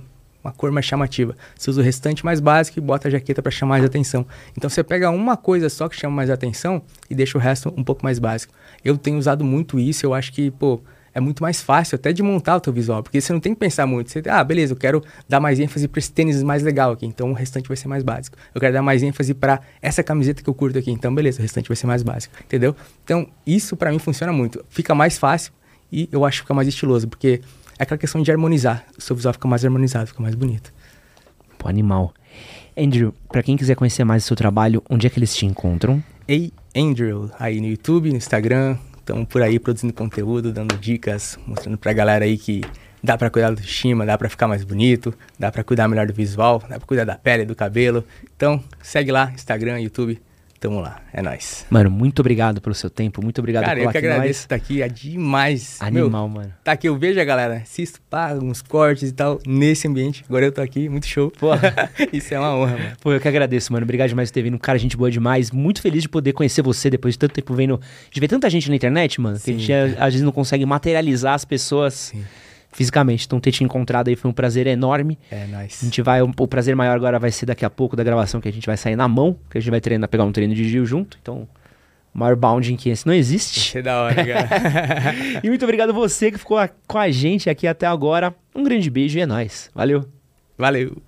uma cor mais chamativa. Você usa o restante mais básico e bota a jaqueta para chamar mais atenção. Então você pega uma coisa só que chama mais atenção e deixa o resto um pouco mais básico. Eu tenho usado muito isso, eu acho que, pô, é muito mais fácil até de montar o teu visual, porque você não tem que pensar muito. Você, ah, beleza, eu quero dar mais ênfase para esse tênis mais legal aqui, então o restante vai ser mais básico. Eu quero dar mais ênfase para essa camiseta que eu curto aqui, então beleza, o restante vai ser mais básico, entendeu? Então, isso para mim funciona muito. Fica mais fácil e eu acho que fica mais estiloso, porque é aquela questão de harmonizar. O seu visual fica mais harmonizado, fica mais bonito. Pô, animal. Andrew, pra quem quiser conhecer mais o seu trabalho, onde é que eles te encontram? Ei Andrew, aí no YouTube, no Instagram, estamos por aí produzindo conteúdo, dando dicas, mostrando pra galera aí que dá pra cuidar do autoestima, dá pra ficar mais bonito, dá pra cuidar melhor do visual, dá pra cuidar da pele, do cabelo. Então, segue lá, Instagram, YouTube, tamo lá, é nóis. Mano, muito obrigado pelo seu tempo, muito obrigado Cara, eu que agradeço estar aqui, é demais. Animal, Meu, mano. tá aqui, eu vejo a galera, assisto, pá, uns cortes e tal, nesse ambiente. Agora eu tô aqui, muito show. Isso é uma honra, mano. Pô, eu que agradeço, mano. Obrigado demais por ter vindo. Cara, gente boa demais. Muito feliz de poder conhecer você depois de tanto tempo vendo. De ver tanta gente na internet, mano. que a Sim, gente às vezes não consegue materializar as pessoas Sim. Fisicamente. Então, ter te encontrado aí foi um prazer enorme. É A nóis. gente vai. O prazer maior agora vai ser daqui a pouco da gravação, que a gente vai sair na mão, que a gente vai treinar, pegar um treino de Gil junto. Então, o maior bounding que esse não existe. Isso é da hora, cara. e muito obrigado você que ficou a- com a gente aqui até agora. Um grande beijo e é nóis. Valeu. Valeu.